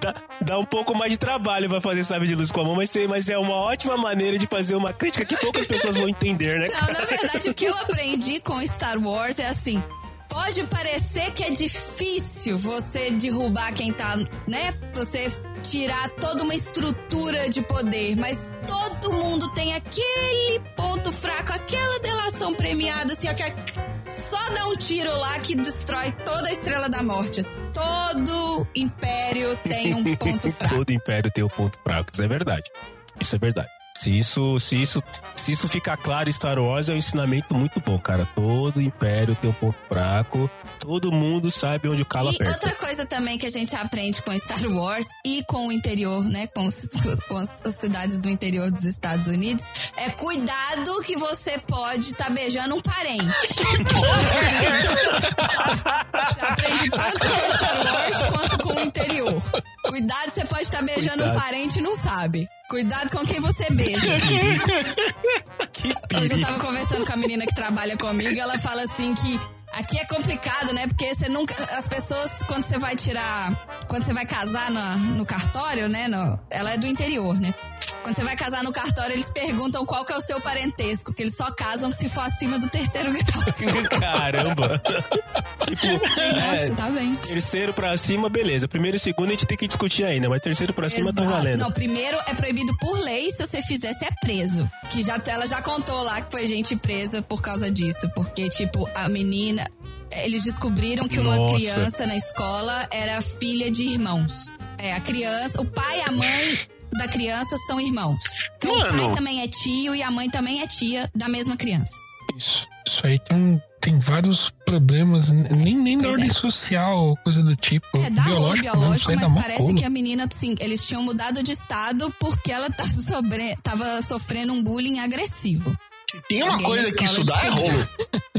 Dá, dá um pouco mais de trabalho pra fazer sabe de luz com a mão, mas, é- mas é uma ótima maneira de fazer uma crítica que poucas pessoas vão entender, né? Não, na verdade, o que eu aprendi com Star Wars é assim. Pode parecer que é difícil você derrubar quem tá, né? Você tirar toda uma estrutura de poder, mas todo mundo tem aquele ponto fraco, aquela delação premiada, assim, ó, que é só dá um tiro lá que destrói toda a Estrela da Morte. assim. Todo império tem um ponto fraco. Todo império tem o ponto fraco, isso é verdade. Isso é verdade. Se isso, se isso, se isso ficar claro, Star Wars é um ensinamento muito bom, cara. Todo império tem um ponto fraco. Todo mundo sabe onde o calo E aperta. outra coisa também que a gente aprende com Star Wars e com o interior, né? Com, com as cidades do interior dos Estados Unidos, é cuidado que você pode estar beijando um parente. você aprende tanto com Star Wars quanto com o interior. Cuidado, você pode estar beijando um Cuidado. parente e não sabe. Cuidado com quem você beija. Hoje eu tava conversando com a menina que trabalha comigo e ela fala assim que aqui é complicado, né? Porque você nunca. As pessoas, quando você vai tirar. Quando você vai casar na- no cartório, né? no- ela é do interior, né? Quando você vai casar no cartório, eles perguntam qual que é o seu parentesco, que eles só casam se for acima do terceiro grau. Caramba. tipo, Nossa, é, tá bem. terceiro pra cima, beleza. Primeiro e segundo a gente tem que discutir ainda, mas terceiro pra cima tá Exato. valendo. Não, primeiro é proibido por lei, se você fizer, você é preso. Que já, ela já contou lá que foi gente presa por causa disso. Porque, tipo, a menina. Eles descobriram que uma Nossa. criança na escola era filha de irmãos. É, a criança. O pai e a mãe da criança são irmãos. Então o Mano. pai também é tio e a mãe também é tia da mesma criança. Isso, isso aí tem, tem vários problemas, nem, nem da ordem é. social ou coisa do tipo. É, dá rolo biológico, biológico, dá mas parece que a menina, assim, eles tinham mudado de estado porque ela tá sobre, tava sofrendo um bullying agressivo. Tem uma Alguém coisa que isso dá é rolo.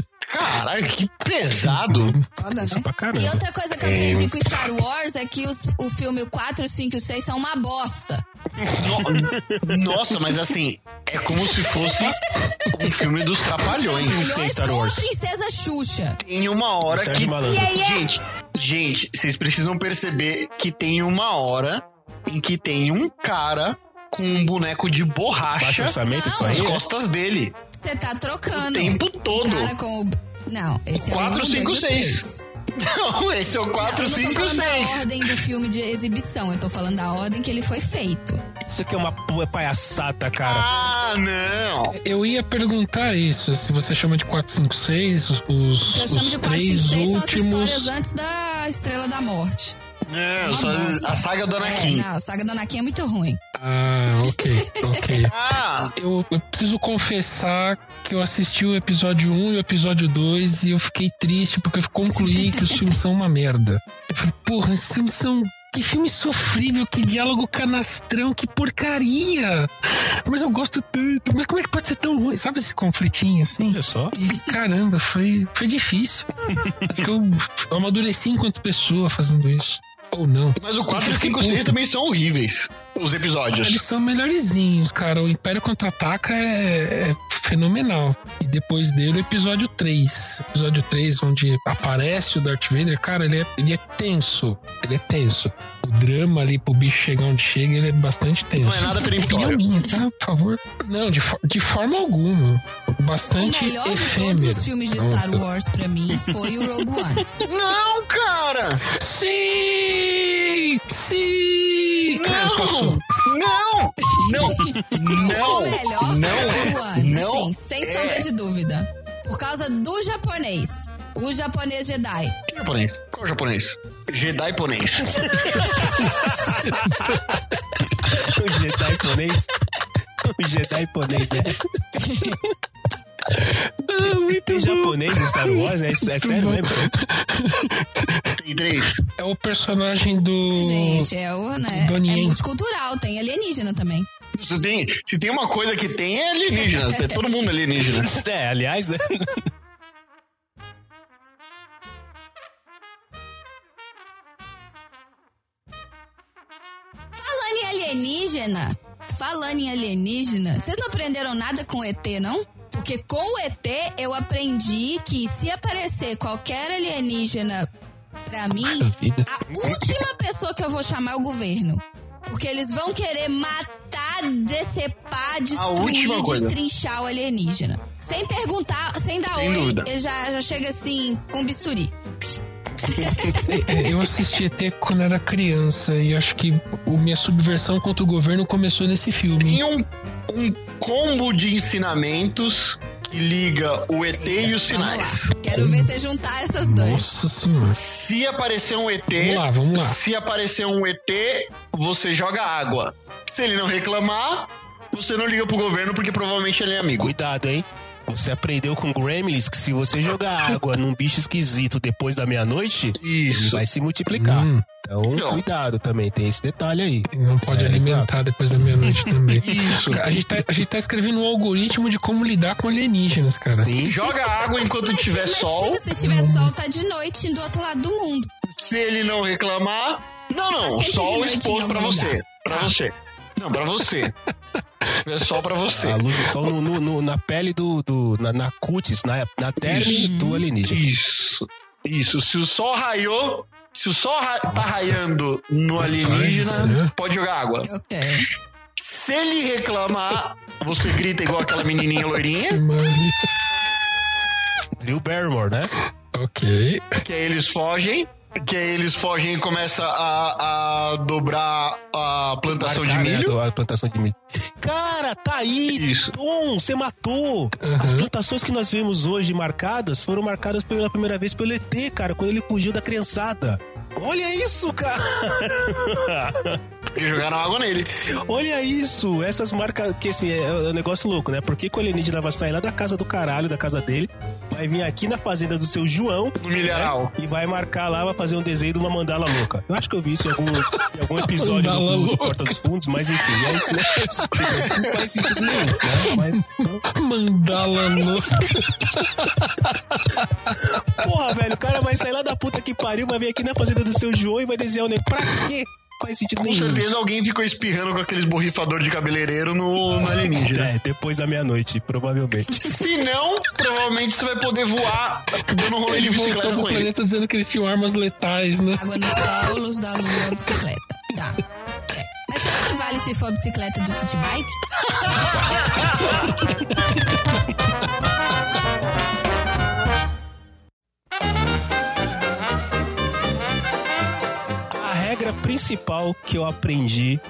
Caralho, que pesado. Foda, Isso né? E outra coisa que eu aprendi com Star Wars é que os- o filme 4, 5 e 6 são uma bosta. No- Nossa, mas assim, é como se fosse um filme dos trapalhões. Milhões Star com Wars. a Princesa Xuxa. Tem uma hora Sérgio que. Malandro. Gente, gente, vocês precisam perceber que tem uma hora em que tem um cara com um boneco de borracha nas é? costas dele. Você tá trocando. O tempo todo. Cara com o... Não, esse é o Quatro, 1, cinco, 2 e seis. 3. Não, esse é o 4, eu não 5, tô falando da 6. ordem do filme de exibição, eu tô falando da ordem que ele foi feito. Isso aqui é uma pu- palhaçada, cara. Ah, não. Eu ia perguntar isso, se você chama de 456, os, os, Eu chamo os de 4, 5, três 6 são as últimos. histórias antes da Estrela da Morte. Uma só a saga do É, Anakin. não, a saga do Anakin é muito ruim. Ah, ok, ok. Ah, Eu, eu preciso confessar que eu assisti o episódio 1 e o episódio 2 e eu fiquei triste porque eu concluí que os filmes são uma merda. Eu falei, porra, esses filmes são. Que filme sofrível, que diálogo canastrão, que porcaria! Mas eu gosto tanto, mas como é que pode ser tão ruim? Sabe esse conflitinho assim? Olha só. E caramba, foi, foi difícil. Acho que eu, eu amadureci enquanto pessoa fazendo isso. Ou não. Mas o 4, Eu fiquei 5 e 6 puto. também são horríveis. Os episódios. Eles são melhorzinhos, cara. O Império Contra-Ataca é, é fenomenal. E depois dele, o episódio 3. Episódio 3, onde aparece o Darth Vader, cara, ele é, ele é tenso. Ele é tenso. O drama ali pro bicho chegar onde chega, ele é bastante tenso. Não é nada peremptório. minha, tá? Por favor. Não, de, de forma alguma. O Bastante melhor de efêmero. todos os filmes de Star. Wars pra mim foi o Rogue One. Não, cara! Sim! Sim! Não! Passou. Não! Não! Não! Não! foi o Rogue One. Não! Sim, sem sombra de dúvida. Por causa do japonês. O japonês Jedi. Que japonês? Qual japonês? Jedi ponês. O Jedi ponês. O Jedi ponês, né? Tem japonês em Star Wars? É, é sério bom. mesmo? Tem três. É o personagem do. Gente, é o, né? Donnie É multicultural, tem alienígena também. Se tem, se tem uma coisa que tem, é alienígena. É todo mundo alienígena. É, aliás, né? Falando em alienígena, falando em alienígena, vocês não aprenderam nada com ET, não? Porque com o ET eu aprendi que se aparecer qualquer alienígena pra mim, a última pessoa que eu vou chamar é o governo. Porque eles vão querer matar, decepar, destruir, destrinchar o alienígena. Sem perguntar, sem dar Sem oi, dúvida. ele já, já chega assim, com bisturi. Eu assisti ET quando era criança e acho que o minha subversão contra o governo começou nesse filme. Tem um, um combo de ensinamentos que liga o ET e os sinais. Quero ver você juntar essas duas. Nossa senhora. Se aparecer um ET, Vamos lá, vamos lá. se aparecer um ET, você joga água. Se ele não reclamar, você não liga pro governo porque provavelmente ele é amigo. Cuidado, hein? Você aprendeu com Gremlins que se você jogar água num bicho esquisito depois da meia-noite, ele Isso. vai se multiplicar. Hum, Então, cuidado também, tem esse detalhe aí. não pode É, alimentar depois da meia-noite também. Isso. A gente, tá, a gente tá escrevendo um algoritmo de como lidar com alienígenas, cara. Sim. Joga água enquanto tiver mas sol. Se você tiver sol, tá de noite do outro lado do mundo. Se ele não reclamar. Não, não. Tá Sol exposto algum pra você. lugar. Pra você. Não, pra você. É sol pra você. A luz do sol no, no- no- na pele do. do- na, na cutis, na, na do alienígena. Isso. Isso. Se o sol raiou. Se o sol ra- tá raiando no alienígena, Nossa. pode jogar água. Ok. Se ele reclamar, você grita igual aquela menininha loirinha, Mano, Drew Barrymore, né? ok. que aí eles fogem. Que aí eles fogem e começa a, a dobrar a plantação de Marcar, né, milho. A plantação de milho. Cara, tá aí! Isso. Tom, você matou! As Aham. plantações que nós vemos hoje marcadas foram marcadas pela primeira vez pelo ET, cara, quando ele fugiu da criançada. Olha isso, cara! E jogaram água nele. Olha isso! Essas marcas, que assim, é, um negócio louco, né? Porque que o alienígena vai sair lá da casa do caralho, da casa dele, vai vir aqui na fazenda do seu João No milharal. e vai marcar lá, vai fazer um desenho de uma mandala louca. Eu acho que eu vi isso em algum, em algum episódio do, do. Porta dos Fundos, mas enfim, é isso, né? Não faz sentido nenhum, né? Mas, Mandala louca. porra, velho, o cara vai sair lá da puta que pariu, vai vir aqui na fazenda do seu João e vai desenhar o negócio. Pra quê? Faz sentido Com nenhum. certeza alguém ficou espirrando com aqueles borrifador de cabeleireiro no, no alienígena. É, depois da meia-noite, provavelmente. Se não, provavelmente você vai poder voar dando um rolê Ele de bicicleta voltou pro com ele. planeta dizendo que eles tinham armas letais, né? Água no sol, luz da lua, bicicleta. Tá. É. Mas será que vale se for a bicicleta do City Bike? principal que eu aprendi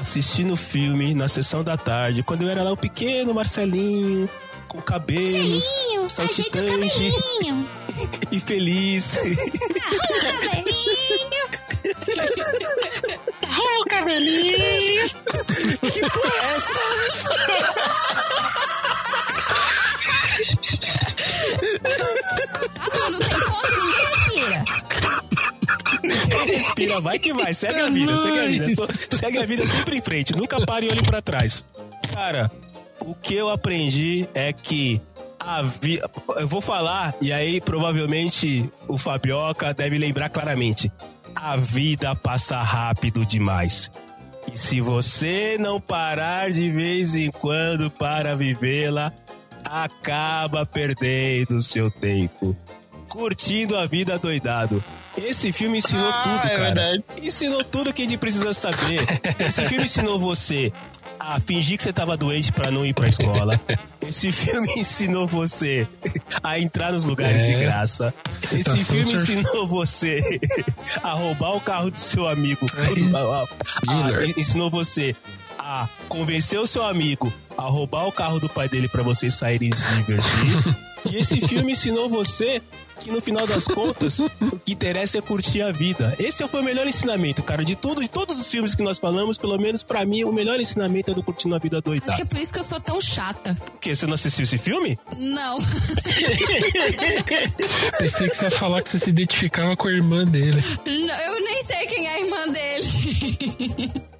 assistindo o filme na sessão da tarde, quando eu era lá o pequeno Marcelinho, com cabelos, saltitante e feliz. Cabelinho. cabelinho. que porra é essa? Tá bom, não tem ponto, ninguém respira. Vai que vai, segue a vida, segue a vida. Tô- Segue a vida sempre em frente, nunca pare e olhe pra trás. Cara, o que eu aprendi é que a vida. Eu vou falar, e aí provavelmente o Fabioca deve lembrar claramente. a vida passa rápido demais. E se você não parar de vez em quando para vivê-la, acaba perdendo seu tempo. Curtindo a vida doidado. Esse filme ensinou Ah, tudo, é cara. verdade. Ensinou tudo que a gente precisa saber. Esse filme ensinou você a fingir que você tava doente pra não ir pra escola. Esse filme ensinou você a entrar nos lugares de É. graça. Esse filme surf- ensinou você a roubar o carro do seu amigo. Ah, ah, Dealer. ensinou você a convencer o seu amigo a roubar o carro do pai dele pra vocês saírem se divertir. E esse filme ensinou você que no final das contas, o que interessa é curtir a vida. Esse foi o melhor ensinamento, cara. De tudo, de todos os filmes que nós falamos, pelo menos pra mim, o melhor ensinamento é do curtindo a vida Acho que é por isso que eu sou tão chata. Por quê? Você não assistiu esse filme? Não. Pensei que você ia falar que você se identificava com a irmã dele. Não, Eu nem sei quem é a irmã dele.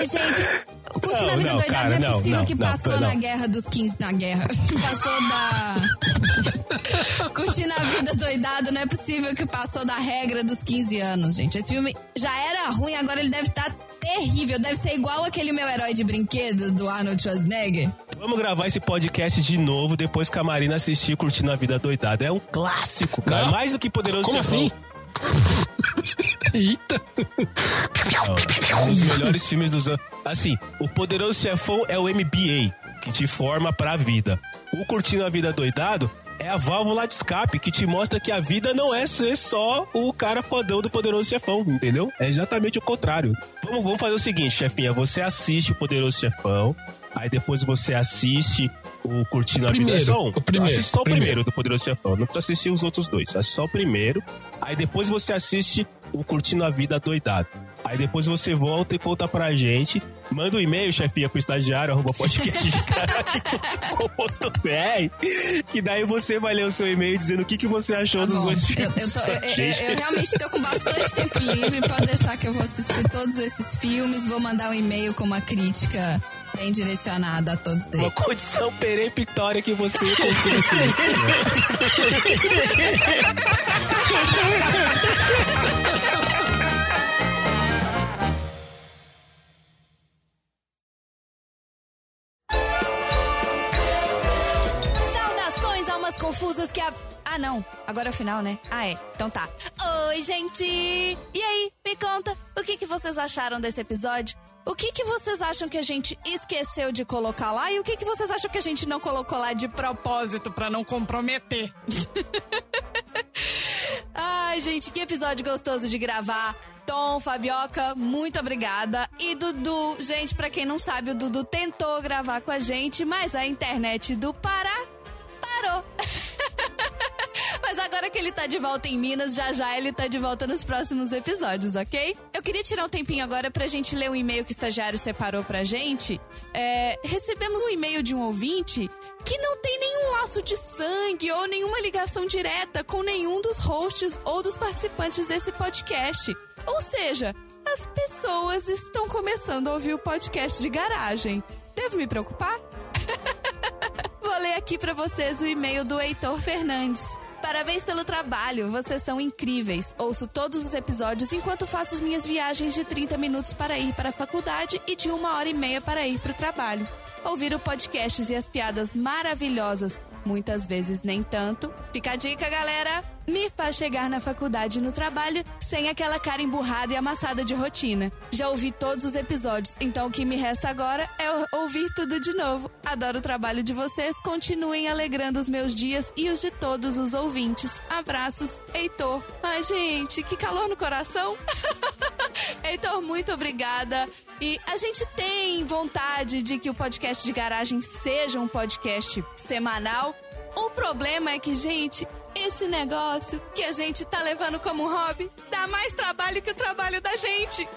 Gente, curtindo Não, a vida não, doidada cara, não é possível não, que não, passou não. na guerra dos 15. Na guerra. Passou da. curtindo a vida doidada não é possível que passou da regra dos 15 anos, gente. Esse filme já era ruim, agora ele deve estar terrível. Deve ser igual aquele meu herói de brinquedo do Arnold Schwarzenegger. Vamos gravar esse podcast de novo depois que a Marina assistir Curtindo a Vida Doidada. É um clássico, cara. Não. Mais do que Poderoso Como Chefão. assim? Eita! Um dos melhores filmes dos anos. Assim, o Poderoso Chefão é o MBA, que te forma pra vida. O Curtindo a Vida Doidado é a válvula de escape, que te mostra que a vida não é ser só o cara fodão do Poderoso Chefão, entendeu? É exatamente o contrário. Vamos, vamos fazer o seguinte, chefinha. Você assiste o Poderoso Chefão, aí depois você assiste o Curtindo a Vida. primeiro, Só um. o primeiro, Assiste só o primeiro. primeiro do Poderoso Chefão. Não precisa assistir os outros dois. Assiste só o primeiro. Aí depois você assiste o Curtindo a Vida Doidado. Aí depois você volta e conta pra gente. Manda um e-mail, chefinha, pro estagiário, arroba que daí você vai ler o seu e-mail dizendo o que, que você achou Tá dos bom. outros Eu, filmes. eu, tô- eu- eu- realmente tô com bastante tempo livre. Pode deixar que eu vou assistir todos esses filmes. Vou mandar um e-mail com uma crítica bem direcionada a todos Uma eles. condição peremptória que você consiga assistir. Confusas que a. Ah, não. Agora é o final, né? Ah, é. Então tá. Oi, gente! E aí, me conta, o que, que vocês acharam desse episódio? O que, que vocês acham que a gente esqueceu de colocar lá? E o que, que vocês acham que a gente não colocou lá de propósito pra não comprometer? Ai, gente, que episódio gostoso de gravar. Tom, Fabioca, muito obrigada. E Dudu, gente, pra quem não sabe, o Dudu tentou gravar com a gente, mas a internet do Pará parou. Mas agora que ele tá de volta em Minas, já já ele tá de volta nos próximos episódios, ok? Eu queria tirar um tempinho agora pra gente ler o e-mail que o estagiário separou pra gente. É, recebemos um e-mail de um ouvinte que não tem nenhum laço de sangue ou nenhuma ligação direta com nenhum dos hosts ou dos participantes desse podcast. Ou seja, as pessoas estão começando a ouvir o podcast de garagem. Devo me preocupar? Vou ler aqui pra vocês o e-mail do Heitor Fernandes. Parabéns pelo trabalho, vocês são incríveis. Ouço todos os episódios enquanto faço as minhas viagens de 30 minutos para ir para a faculdade e de uma hora e meia para ir para o trabalho. Ouvir o podcasts e as piadas maravilhosas, muitas vezes nem tanto. Fica a dica, galera! Me faz chegar na faculdade e no trabalho sem aquela cara emburrada e amassada de rotina. Já ouvi todos os episódios, então o que me resta agora é ouvir tudo de novo. Adoro o trabalho de vocês, continuem alegrando os meus dias e os de todos os ouvintes. Abraços, Heitor. Ai, gente, que calor no coração! Heitor, muito obrigada. E a gente tem vontade de que o podcast de garagem seja um podcast semanal. O problema é que, gente, esse negócio que a gente tá levando como hobby dá mais trabalho que o trabalho da gente.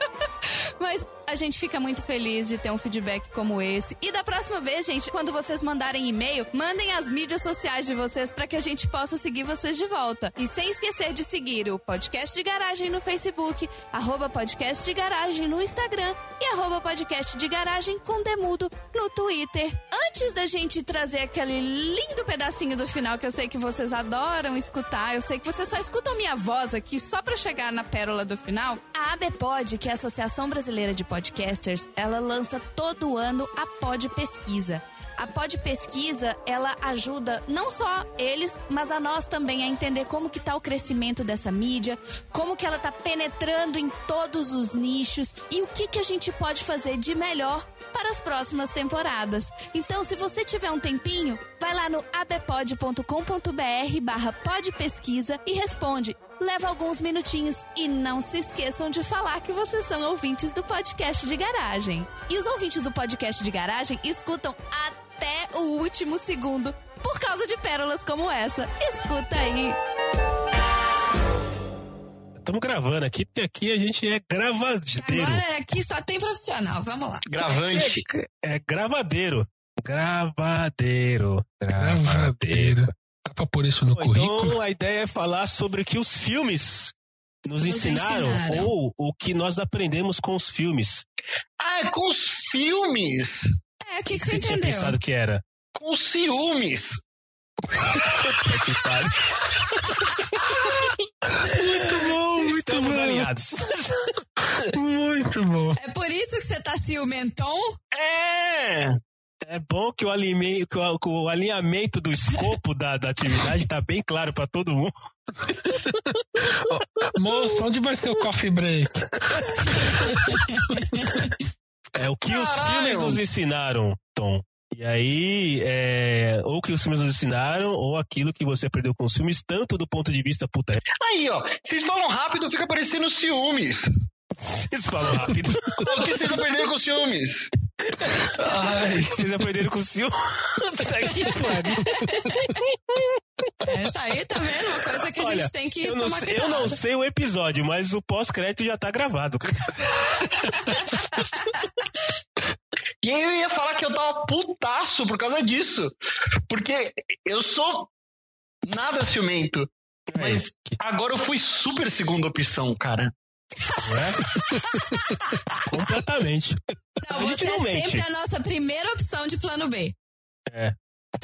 Mas A gente fica muito feliz de ter um feedback como esse. E da próxima vez, gente, quando vocês mandarem e-mail, mandem as mídias sociais de vocês para que a gente possa seguir vocês de volta. E sem esquecer de seguir o Podcast de Garagem no Facebook, arroba Podcast de Garagem no Instagram e arroba Podcast de Garagem com Demudo no Twitter. Antes da gente trazer aquele lindo pedacinho do final que eu sei que vocês adoram escutar, eu sei que vocês só escutam minha voz aqui só para chegar na pérola do final. A ABPOD, que é a Associação Brasileira de Podcasters, ela lança todo ano a Pod Pesquisa. A Pod Pesquisa, ela ajuda não só eles, mas a nós também a entender como que tá o crescimento dessa mídia, como que ela tá penetrando em todos os nichos e o que que a gente pode fazer de melhor para as próximas temporadas. Então, se você tiver um tempinho, vai lá no abpod.com.br barra podpesquisa e responde. Leva alguns minutinhos e não se esqueçam de falar que vocês são ouvintes do podcast de garagem. E os ouvintes do podcast de garagem escutam até o último segundo por causa de pérolas como essa. Escuta aí. Estamos gravando aqui, porque aqui a gente é gravadeiro. Agora aqui só tem profissional. Vamos lá. Gravante. É gravadeiro. Gravadeiro. Gravadeiro. Dá pra pôr isso no Bom, currículo? Então a ideia é falar sobre o que os filmes nos, Nos ensinaram, ensinaram. ou o que nós aprendemos com os filmes. Ah, é com os filmes. É, o que, que Você você tinha entendeu? pensado que era? Com os ciúmes. Muito bom, muito Estamos bom. alinhados. Muito bom. É por isso que você tá ciumentão? É. É bom que o, alime- que o- que o alinhamento do escopo da, da atividade tá bem claro pra todo mundo. Moço, onde vai ser o coffee break? É o que os Caralho! filmes nos ensinaram, Tom. E aí, é, ou que os filmes nos ensinaram, ou aquilo que você aprendeu com os filmes, tanto do ponto de vista puta. Aí, ó. Vocês falam rápido, fica parecendo ciúmes. Vocês falam rápido. O que vocês aprenderam com ciúmes? Vocês aprenderam com o Sil. Tá aqui. Essa aí tá vendo? Uma coisa que a Olha, gente tem que eu não, tomar sei, eu cuidado. não sei o episódio, mas o pós-crédito já tá gravado. E aí eu ia falar que eu tava putaço por causa disso. Porque eu sou nada ciumento. Mas agora eu fui super segunda opção, cara. Não é? Completamente. Então, você é sempre a nossa primeira opção de plano B.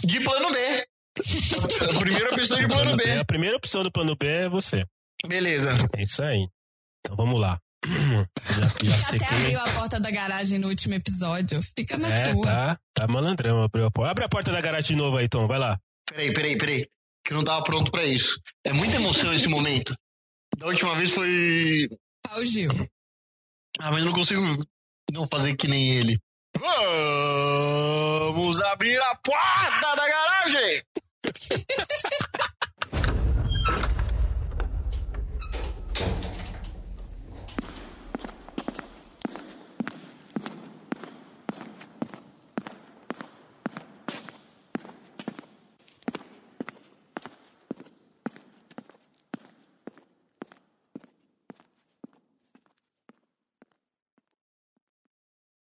De plano B. A primeira opção de plano B. A primeira opção do plano B é você. Beleza. É isso aí. Então vamos lá. Já, já Até abriu a porta da garagem no último episódio. Fica na É, sua. tá, tá malandrão. Abriu a porta. Abre a porta da garagem de novo aí, Tom. Vai lá. Peraí, peraí, peraí. Que eu não tava pronto pra isso. É muita emoção esse momento. Da última vez foi. Pau Gil. Ah, mas eu não consigo não fazer que nem ele. Vamos abrir a porta da garagem!